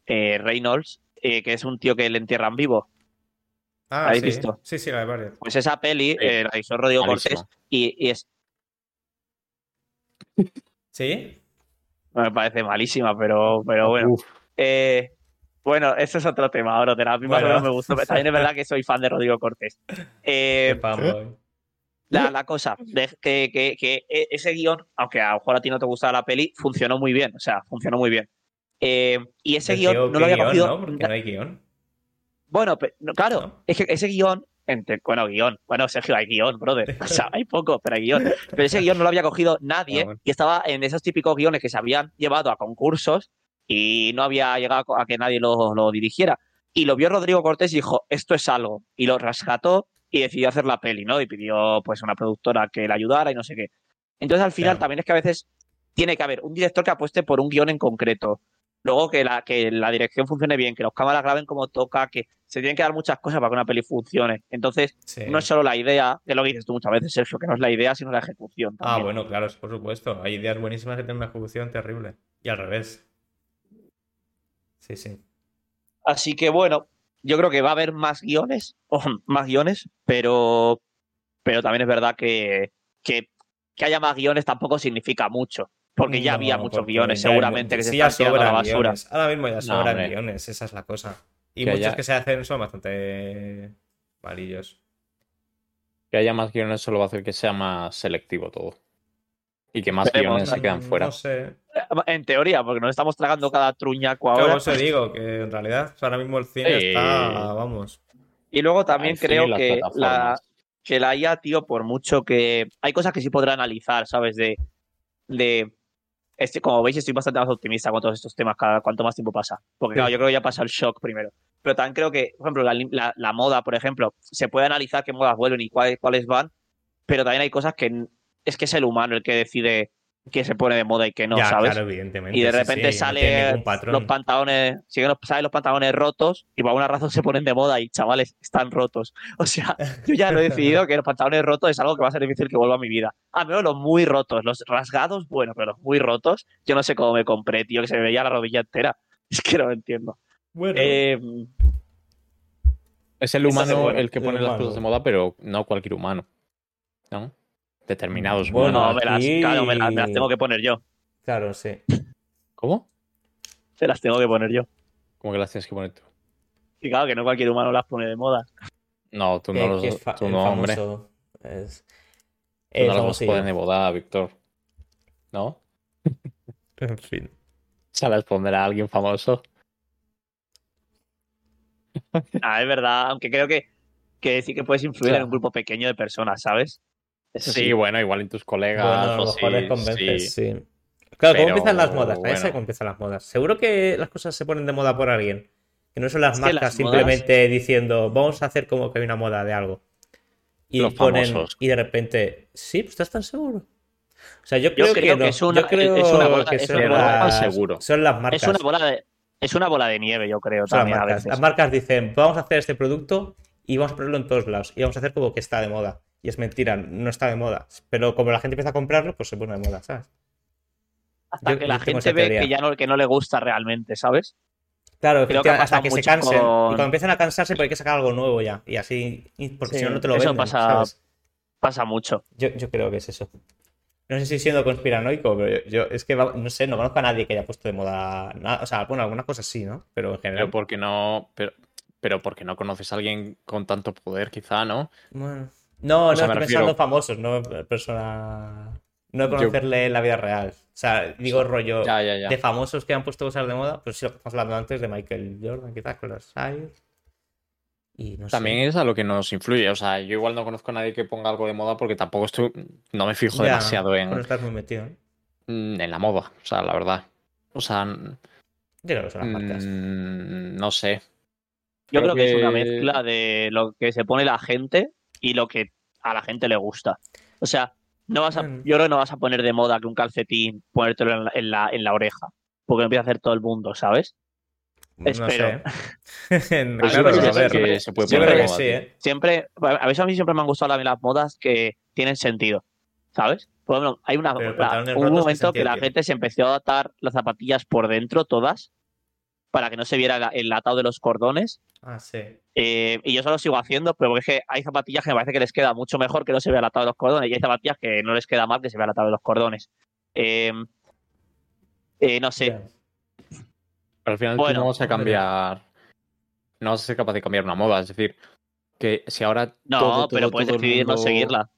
eh, Reynolds, eh, que es un tío que le entierran vivo. Ah, ¿Habéis sí. visto? Sí, sí, la de varios. Pues esa peli Sí. eh, la hizo Rodrigo. Cortés y, y es, ¿Sí? no me parece malísima, pero, pero bueno. Eh, bueno, eso es otro tema, ahora a mí más o Bueno. menos me gustó, pero también es verdad que soy fan de Rodrigo Cortés. Eh, la, la cosa, de que, que- que e- ese guion, aunque a lo mejor a ti no te gustaba la peli, funcionó muy bien, o sea, funcionó muy bien. Eh, y ese guion no ¿qué lo había guion, cogido. ¿no? Porque no hay guion. Bueno, pe- no, claro, ¿No? es que ese guion, entre, bueno, guion, bueno, Sergio, hay guion, brother, o sea, hay poco, pero hay guion. Pero ese guion no lo había cogido nadie bueno. y estaba en esos típicos guiones que se habían llevado a concursos y no había llegado a que nadie lo, lo dirigiera. Y lo vio Rodrigo Cortés y dijo, esto es algo. Y lo rescató y decidió hacer la peli, ¿no? Y pidió pues una productora que le ayudara y no sé qué. Entonces al final Claro. también es que a veces tiene que haber un director que apueste por un guion en concreto. Luego que la, que la dirección funcione bien, que los cámaras graben como toca, que se tienen que dar muchas cosas para que una peli funcione. Entonces, Sí. no es solo la idea, que es lo que dices tú muchas veces, Sergio, que no es la idea, sino la ejecución. Ah, bueno, claro, por supuesto. Hay ideas buenísimas que tienen una ejecución terrible. Y al revés. Sí, sí. Así que bueno, yo creo que va a haber más guiones, *laughs* o más guiones, pero, pero también es verdad que, que, que haya más guiones tampoco significa mucho. Porque ya No, había muchos guiones, seguramente, que se sí, ya están tirando a la sobran basura. guiones. Ahora mismo ya sobran guiones, esa es la cosa. Y Que muchos haya- que se hacen son bastante malillos. que haya más guiones solo va a hacer que sea más selectivo todo. Y que más Veremos, guiones se quedan fuera. No sé. En teoría, porque nos estamos tragando cada truñaco Claro, ahora. por eso digo que en realidad ahora mismo el cine Sí. está, vamos. Y luego también Al creo que la, que la IA, tío, por mucho que. Hay cosas que sí podrá analizar, ¿sabes? De. de este, como veis, estoy bastante más optimista con todos estos temas cada cuanto más tiempo pasa. Porque, claro, yo creo que ya pasa el shock primero. Pero también creo que, por ejemplo, la, la- la moda, por ejemplo, se puede analizar qué modas vuelven y cuáles, cuáles van. Pero también hay cosas que es que es el humano el que decide qué se pone de moda y qué no, ya, ¿sabes? claro, evidentemente. y de repente sí, sale los pantalones, siguen los, salen los pantalones rotos y por alguna razón se ponen de moda y chavales, están rotos. *laughs* O sea, yo ya lo he decidido que los pantalones rotos es algo que va a ser difícil que vuelva a mi vida. A menos los muy rotos, los rasgados, bueno, pero los muy rotos, yo no sé cómo me compré, tío, que se me veía la rodilla entera. *laughs* Es que no lo entiendo. Bueno, Eh, Es el humano el que el pone las humano. cosas de moda, pero no cualquier humano. ¿No? Determinados Bueno, humanos. no, me las, aquí- claro, me las, me las tengo que poner yo. claro, sí. ¿Cómo? Se las tengo que poner yo. ¿Cómo que las tienes que poner tú? Y claro, que no cualquier humano las pone de moda. No, tú no, los, es fa- tú el no hombre. Tú Es, no es las vas a famosillo. poner de moda, Víctor. ¿No? *laughs* En fin. Se las pondrá alguien famoso. Ah, es verdad, aunque creo que, que sí que puedes influir Claro. en un grupo pequeño de personas, ¿sabes? Sí, bueno, igual en tus colegas. Bueno, a lo mejor sí, les convences, sí. sí. Claro, ¿cómo empiezan las modas? Bueno. cómo empiezan las modas. Seguro que las cosas se ponen de moda por alguien. Que no son las Es marcas las simplemente diciendo, vamos a hacer como que hay una moda de algo. Y Los ponen, famosos. y de repente, sí, pues estás tan seguro. O sea, yo creo, creo que, que no. es una- yo creo es una bola- que es son, una bola- las, seguro. son las marcas. Es una bola de, es una bola de nieve, yo creo, Son las también a marcas. veces. Las marcas dicen, vamos a hacer este producto y vamos a ponerlo en todos lados. Y vamos a hacer como que está de moda. Y es mentira, no está de moda. Pero como la gente empieza a comprarlo, pues se pone de moda, ¿sabes? Hasta yo- que la gente ve teoría. que ya no, que no le gusta realmente, ¿sabes? Claro, Creo que hasta que se cansen. con- Y cuando empiezan a cansarse, pues hay que sacar algo nuevo ya. Y así, y porque Sí, si no, no te lo eso venden, pasa- ¿sabes? Pasa mucho. Yo, yo creo que es eso. No sé si siendo conspiranoico, pero yo, yo- es que va- no sé, no conozco a nadie que haya puesto de moda nada. O sea, bueno, algunas cosas sí, ¿no? Pero en general. Pero porque no. Pero, pero porque no conoces a alguien con tanto poder, quizá, ¿no? Bueno. No, no, sea, estoy refiero- pensando en famosos, no persona. No Yo- conocerle en la vida real. O sea, digo rollo Ya, ya, ya. de famosos que han puesto cosas de moda, pues sí, lo que estamos hablando antes de Michael Jordan, quizás, con los Sires. Y no También sé. es a lo que nos influye. O sea, yo igual no conozco a nadie que ponga algo de moda porque tampoco estoy. No me fijo Ya, demasiado en, No estás muy metido. ¿no? mm, en la moda. O sea, la verdad. O sea, Yo creo que son las marcas. mm, no sé. Yo Creo creo que... es una mezcla de lo que se pone la gente y lo que a la gente le gusta. O sea, no vas a, yo creo que no vas a poner de moda que un calcetín, ponértelo en la, en la, en la oreja, porque lo empieza a hacer todo el mundo, ¿sabes? No espero. *laughs* sé. Claro, yo creo a ver. que se puede poner que sí. ¿eh? Siempre, a veces a mí siempre me han gustado las modas que tienen sentido, ¿sabes? Por ejemplo, hay una, un rotos, ¿qué momento que la gente se empezó a atar las zapatillas por dentro, todas, para que no se viera la- el atado de los cordones. Ah, sí. Eh, y yo eso lo sigo haciendo, pero porque es que hay zapatillas que me parece que les queda mucho mejor que no se vea el atado de los cordones, y hay zapatillas que no les queda mal que se vea el atado de los cordones. Eh, eh, no sé. Pero al final Bueno, no vas a cambiar. No vas a ser capaz de cambiar una moda. Es decir, que si ahora. no, todo, pero todo, puedes todo decidir no seguirla.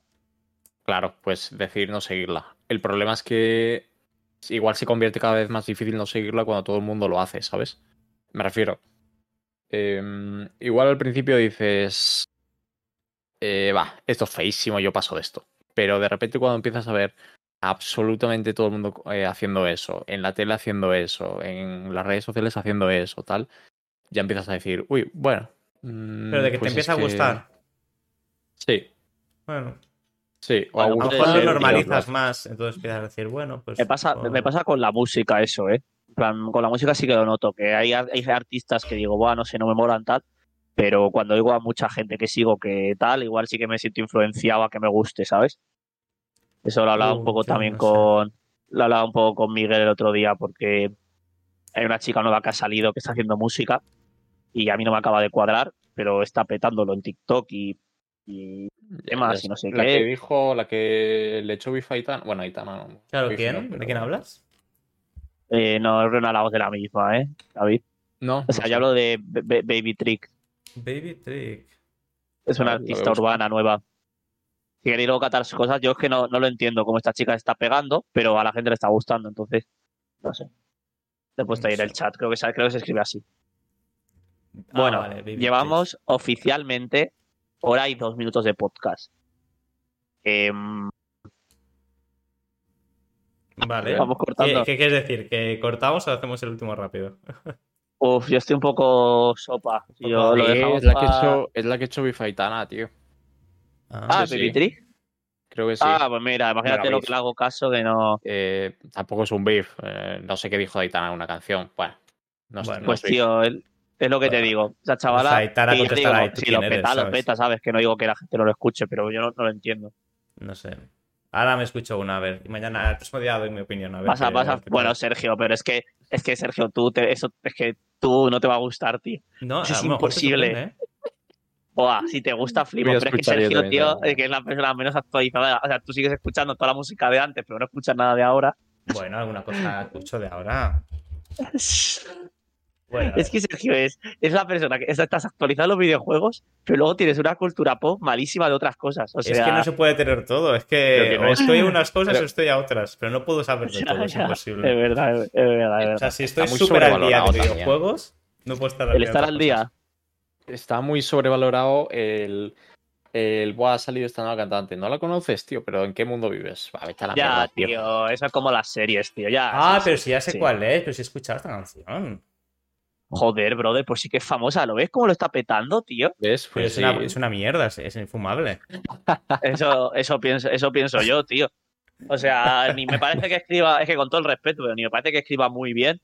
Claro, pues decidir no seguirla. El problema es que igual se convierte cada vez más difícil no seguirla cuando todo el mundo lo hace, ¿sabes? Me refiero. em, igual al principio dices. eh, va, esto es feísimo, yo paso de esto. Pero de repente cuando empiezas a ver absolutamente todo el mundo eh, haciendo eso, en la tele haciendo eso, en las redes sociales haciendo eso, tal, ya empiezas a decir, uy, bueno. mm, Pero de que te pues es empieza a que- gustar. Sí, Bueno, sí. o Bueno, a lo mejor lo ser, tío, normalizas más, entonces empiezas a decir, bueno, pues. Me pasa, me pasa con la música eso, ¿eh? Plan, con la música sí que lo noto, que hay, hay artistas que digo, bueno, no sé, no me molan tal, pero cuando oigo a mucha gente que sigo que tal, igual sí que me siento influenciado a que me guste, ¿sabes? Eso lo hablaba Uh, un poco yo también no sé. con... Lo hablaba un poco con Miguel el otro día porque hay una chica nueva que ha salido que está haciendo música y a mí no me acaba de cuadrar, pero está petándolo en TikTok y, y temas Ya y no sé la qué. que dijo, la que le echó bifa a Aitana. Bueno, Aitana no. Claro, ¿quién? no, pero- ¿De quién hablas? eh, no es una la voz de la misma, ¿eh? David. No. O sea, no yo sé. hablo de Ba- Ba- Baby Trick. Baby Trick. Es una Ah, artista urbana nueva. Si queréis luego catar sus cosas, yo es que no, no lo entiendo cómo esta chica está pegando, pero a la gente le está gustando, entonces, no sé. Le he puesto ahí en el chat, creo que, se- creo que se escribe así. Ah, Bueno, vale, llevamos oficialmente hora y dos minutos de podcast. Em. Vale. vamos ¿Qué, cortando. qué quieres decir? ¿Que cortamos o hacemos el último rápido? *laughs* Uf, yo estoy un poco sopa. Yo lo Eh, dejamos es, la que pa- echó, es la que echó bifa a Aitana, tío. Ah, sí. Trick. Creo que sí. Ah, pues mira, imagínate lo que le hago caso que no. Eh, tampoco es un beef. eh, no sé qué dijo Aitana en una canción. Bueno, no, sé, Bueno, Pues tío, él- es lo que te digo. Esa chavala. contestará, digo, ¿y tú si lo peta, lo peta, ¿sabes? Que no digo que la gente no lo escuche, pero yo no, no lo entiendo. No sé. Ahora me escucho una, a ver. Y mañana, el próximo día doy mi opinión. A ver Pasa, qué- a pasa. ver Bueno. Sergio, pero es que, es que Sergio, tú te, eso es que tú no te va a gustar, tío. no, eso es imposible. ¿eh? Buah, si te gusta, flipo. Pero es que Sergio, también, tío, eh, que es la persona menos actualizada. O sea, tú sigues escuchando toda la música de antes, pero no escuchas nada de ahora. Bueno, alguna cosa escucho de ahora. *laughs* Bueno, Es que Sergio es, es la persona que estás actualizando los videojuegos, pero luego tienes una cultura pop malísima de otras cosas. O sea, es que no se puede tener todo. Es que que no o es- estoy a unas cosas pero- o estoy a otras. Pero no puedo saber *laughs* de ya, todo. Es imposible. Es verdad, es verdad, es verdad. O sea, si estoy súper al día de también. videojuegos, no puedo estar al El día de estar al día. cosas. Está muy sobrevalorado el. El. Buah, ha salido esta nueva cantante. ¿No la conoces, tío? ¿Pero en qué mundo vives? Va, vete a la Ya, mierda, tío. tío, eso es como las series, tío. Ya, Ah, sí, pero sí, si ya sé sí. cuál es. Pero si he escuchado esta canción. Joder, brother, pues sí que es famosa. ¿Lo ves cómo lo está petando, tío? ¿Ves? Pues es, una, sí. es una mierda. Es, es infumable. *laughs* Eso, eso, pienso, eso pienso yo, tío. O sea, ni me parece que escriba, es que con todo el respeto, pero ni me parece que escriba muy bien.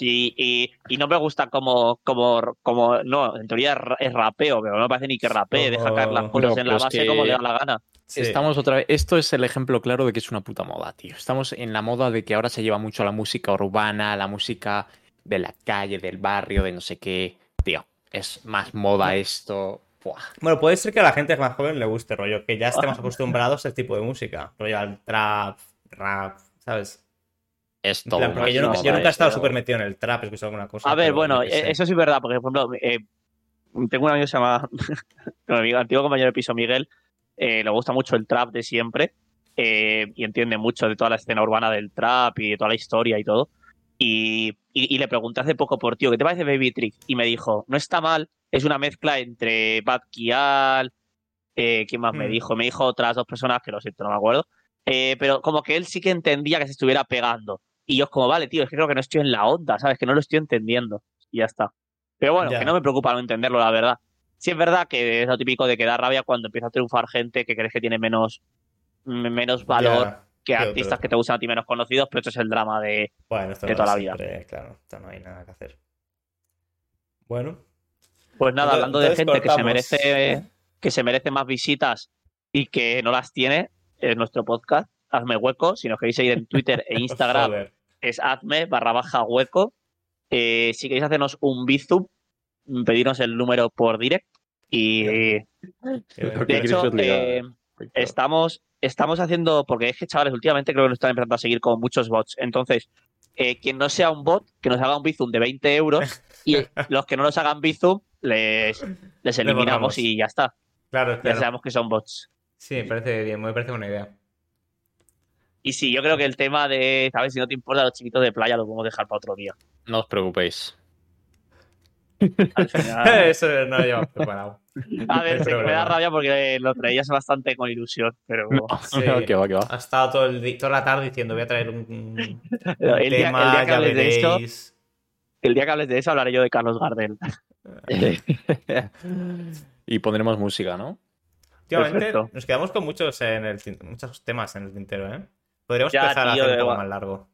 Y, y, y no me gusta como, como, como, no, en teoría es ra- es rapeo, pero no me parece ni que rapee, deja caer las Oh, cosas no, en la base que- como le da la gana. Sí. Estamos otra vez. Esto es el ejemplo claro de que es una puta moda, tío. Estamos en la moda de que ahora se lleva mucho la música urbana, la música de la calle, del barrio, de no sé qué. Tío, es más moda esto. Buah. Bueno, puede ser que a la gente más joven le guste, rollo, que ya estemos *laughs* acostumbrados a este tipo de música. Rollo al trap, rap, ¿sabes? Es todo. plan, porque yo, no- moda yo nunca he estado súper metido en el trap, he escuchado alguna cosa. A ver, bueno, sé. eso sí es verdad, porque, por ejemplo, eh, tengo un amigo que se llama, *laughs* mi amigo- antiguo compañero de piso, Miguel, eh, le gusta mucho el trap de siempre eh, y entiende mucho de toda la escena urbana del trap y de toda la historia y todo. Y, y- y le pregunté hace poco por, tío, ¿qué te parece Baby Trick? Y me dijo, no está mal, es una mezcla entre Bad Kial, eh, ¿quién más me Hmm. dijo? Me dijo otras dos personas que lo siento, no me acuerdo. Eh, pero como que él sí que entendía que se estuviera pegando. Y yo es como, vale, tío, es que creo que no estoy en la onda, ¿sabes? Que no lo estoy entendiendo. Y ya está. Pero bueno, Ya. que no me preocupa no entenderlo, la verdad. Sí es verdad que es lo típico de que da rabia cuando empieza a triunfar gente que crees que tiene menos, menos valor Ya. Que artistas que te gustan a ti menos conocidos, pero esto es el drama de... Bueno, esto de no toda la siempre, Claro, esto no hay nada que hacer. Bueno. Pues nada, hablando de gente que se merece que se merece más visitas y que no las tiene en nuestro podcast, hazme hueco. Si nos queréis seguir en Twitter e *laughs* Instagram, es hazme barra baja hueco. Eh, si queréis hacernos un bizum, pedirnos el número por direct. Y de hecho, eh, estamos, estamos haciendo, porque es que chavales, últimamente creo que nos están empezando a seguir con muchos bots. Entonces, eh, quien no sea un bot, que nos haga un bizum de 20 euros y *laughs* los que no nos hagan bizum, les, les eliminamos y ya está. Claro, Ya claro. sabemos que son bots. Sí, me parece bien, me parece buena idea. Y sí, yo creo que el tema de, ¿sabes? Si no te importa los chiquitos de playa, lo podemos dejar para otro día. No os preocupéis. Al final- *laughs* Eso no lo llevamos preparado. a ver, me da rabia porque lo traías bastante con ilusión, pero Sí. *laughs* que va, que va. Ha estado todo el toda la tarde diciendo voy a traer un, un el, día, tema, el día que ya hables de eso, veréis. el día que hables de eso hablaré yo de Carlos Gardel. *laughs* y pondremos música, ¿no? Últimamente nos quedamos con muchos, en el, muchos temas en el tintero, ¿eh? Podríamos Ya, empezar a hacer un poco más largo.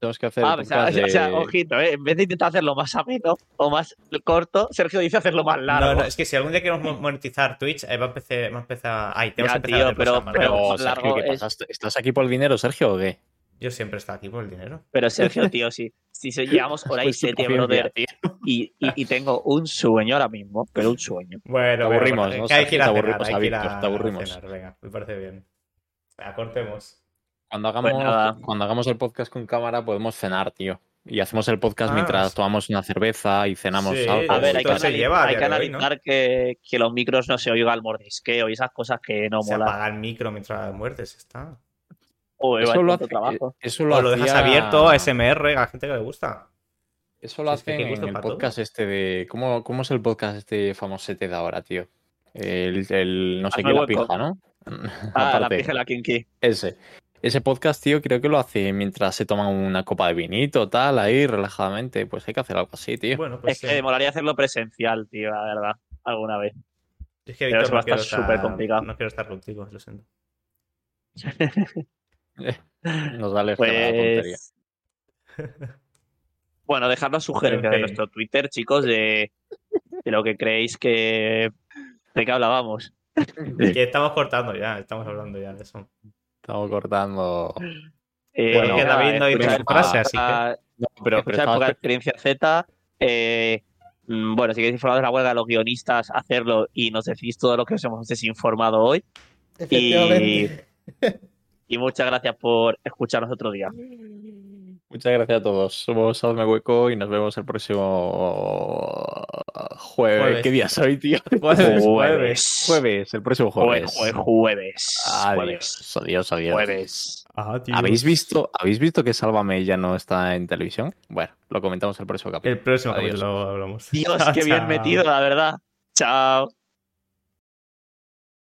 Tenemos que hacer. Ah, o sea, *laughs* o sea, ojito, ¿eh? en vez de intentar hacerlo más ameno o más corto, Sergio dice hacerlo más largo. No, no, es que si algún día queremos mo- monetizar Twitch, eh, va a empezar. Va a empezar... Ay, tenemos Ya, que empezar tío, pero- pero-. Pero, Sergio, largo ¿qué es- pasa? ¿Estás aquí por el dinero, Sergio, o qué? Yo siempre he estado aquí por el dinero. Pero Sergio, *laughs* tío, si, si llevamos hora y Pues tu siete, brother, tío. y, y, y tengo un sueño ahora mismo, pero un sueño. Bueno, Te aburrimos, bueno, ¿no, que hay que ir a Sergio? Te cenar, aburrimos hay a que ir Víctor, a- te a aburrimos. cenar, Venga, me parece bien. Venga, cortemos. Cuando hagamos, Pues nada. cuando hagamos el podcast con cámara podemos cenar, tío. Y hacemos el podcast Ah, mientras tomamos una cerveza y cenamos Sí, algo. A ver, hay que, Esto se anali- lleva a hay que analizar que, que los micros no se oiga el mordisqueo y esas cosas que no Se molan. apaga el micro mientras muerdes, está. Uy, Eso lo, hace- trabajo. eso lo O lo dejas abierto, ASMR, a la gente que le gusta. Eso lo Es que hacen en el todo. podcast este de. ¿cómo, ¿Cómo es el podcast este famosete de ahora, tío? El, el no sé Hazme qué, la hueco. pija, ¿no? Ah, la *laughs* Aparte, pija y la kinky. ese. Ese podcast, tío, creo que lo hace mientras se toman una copa de vinito, tal, ahí, relajadamente. Pues hay que hacer algo así, tío. Bueno, pues Es que sí. me molaría hacerlo presencial, tío, la verdad, alguna vez. Es que Víctor, eso va no a quiero, estar súper complicado. no quiero estar contigo, lo siento. Nos vale la tontería. Pues. *laughs* Bueno, dejadnos sugerencias En de nuestro Twitter, chicos, de, de lo que creéis que. ¿De qué hablábamos? Que estamos cortando ya, estamos hablando ya de eso. Estamos cortando. Eh, Bueno, que nada, David no dice frase, así que- No, pero, pero estaba- poca experiencia Z. eh, mm, bueno, si queréis informar de la huelga de los guionistas, hacerlo y nos decís todo lo que os hemos desinformado hoy. Y, *laughs* y muchas gracias por escucharnos otro día. *laughs* Muchas gracias a todos. Somos Hazme Hueco y nos vemos el próximo jueves. Jueves. ¿Qué día es hoy, tío? *laughs* Jueves, Jueves. Jueves, el próximo Jueves. jueves. Jueves. Adiós, Jueves. adiós, adiós. Jueves. ¿Habéis visto, ¿Habéis visto que Sálvame ya no está en televisión? Bueno, lo comentamos el próximo capítulo. El próximo Adiós. capítulo hablamos. Dios, *laughs* qué bien metido, la verdad. Chao.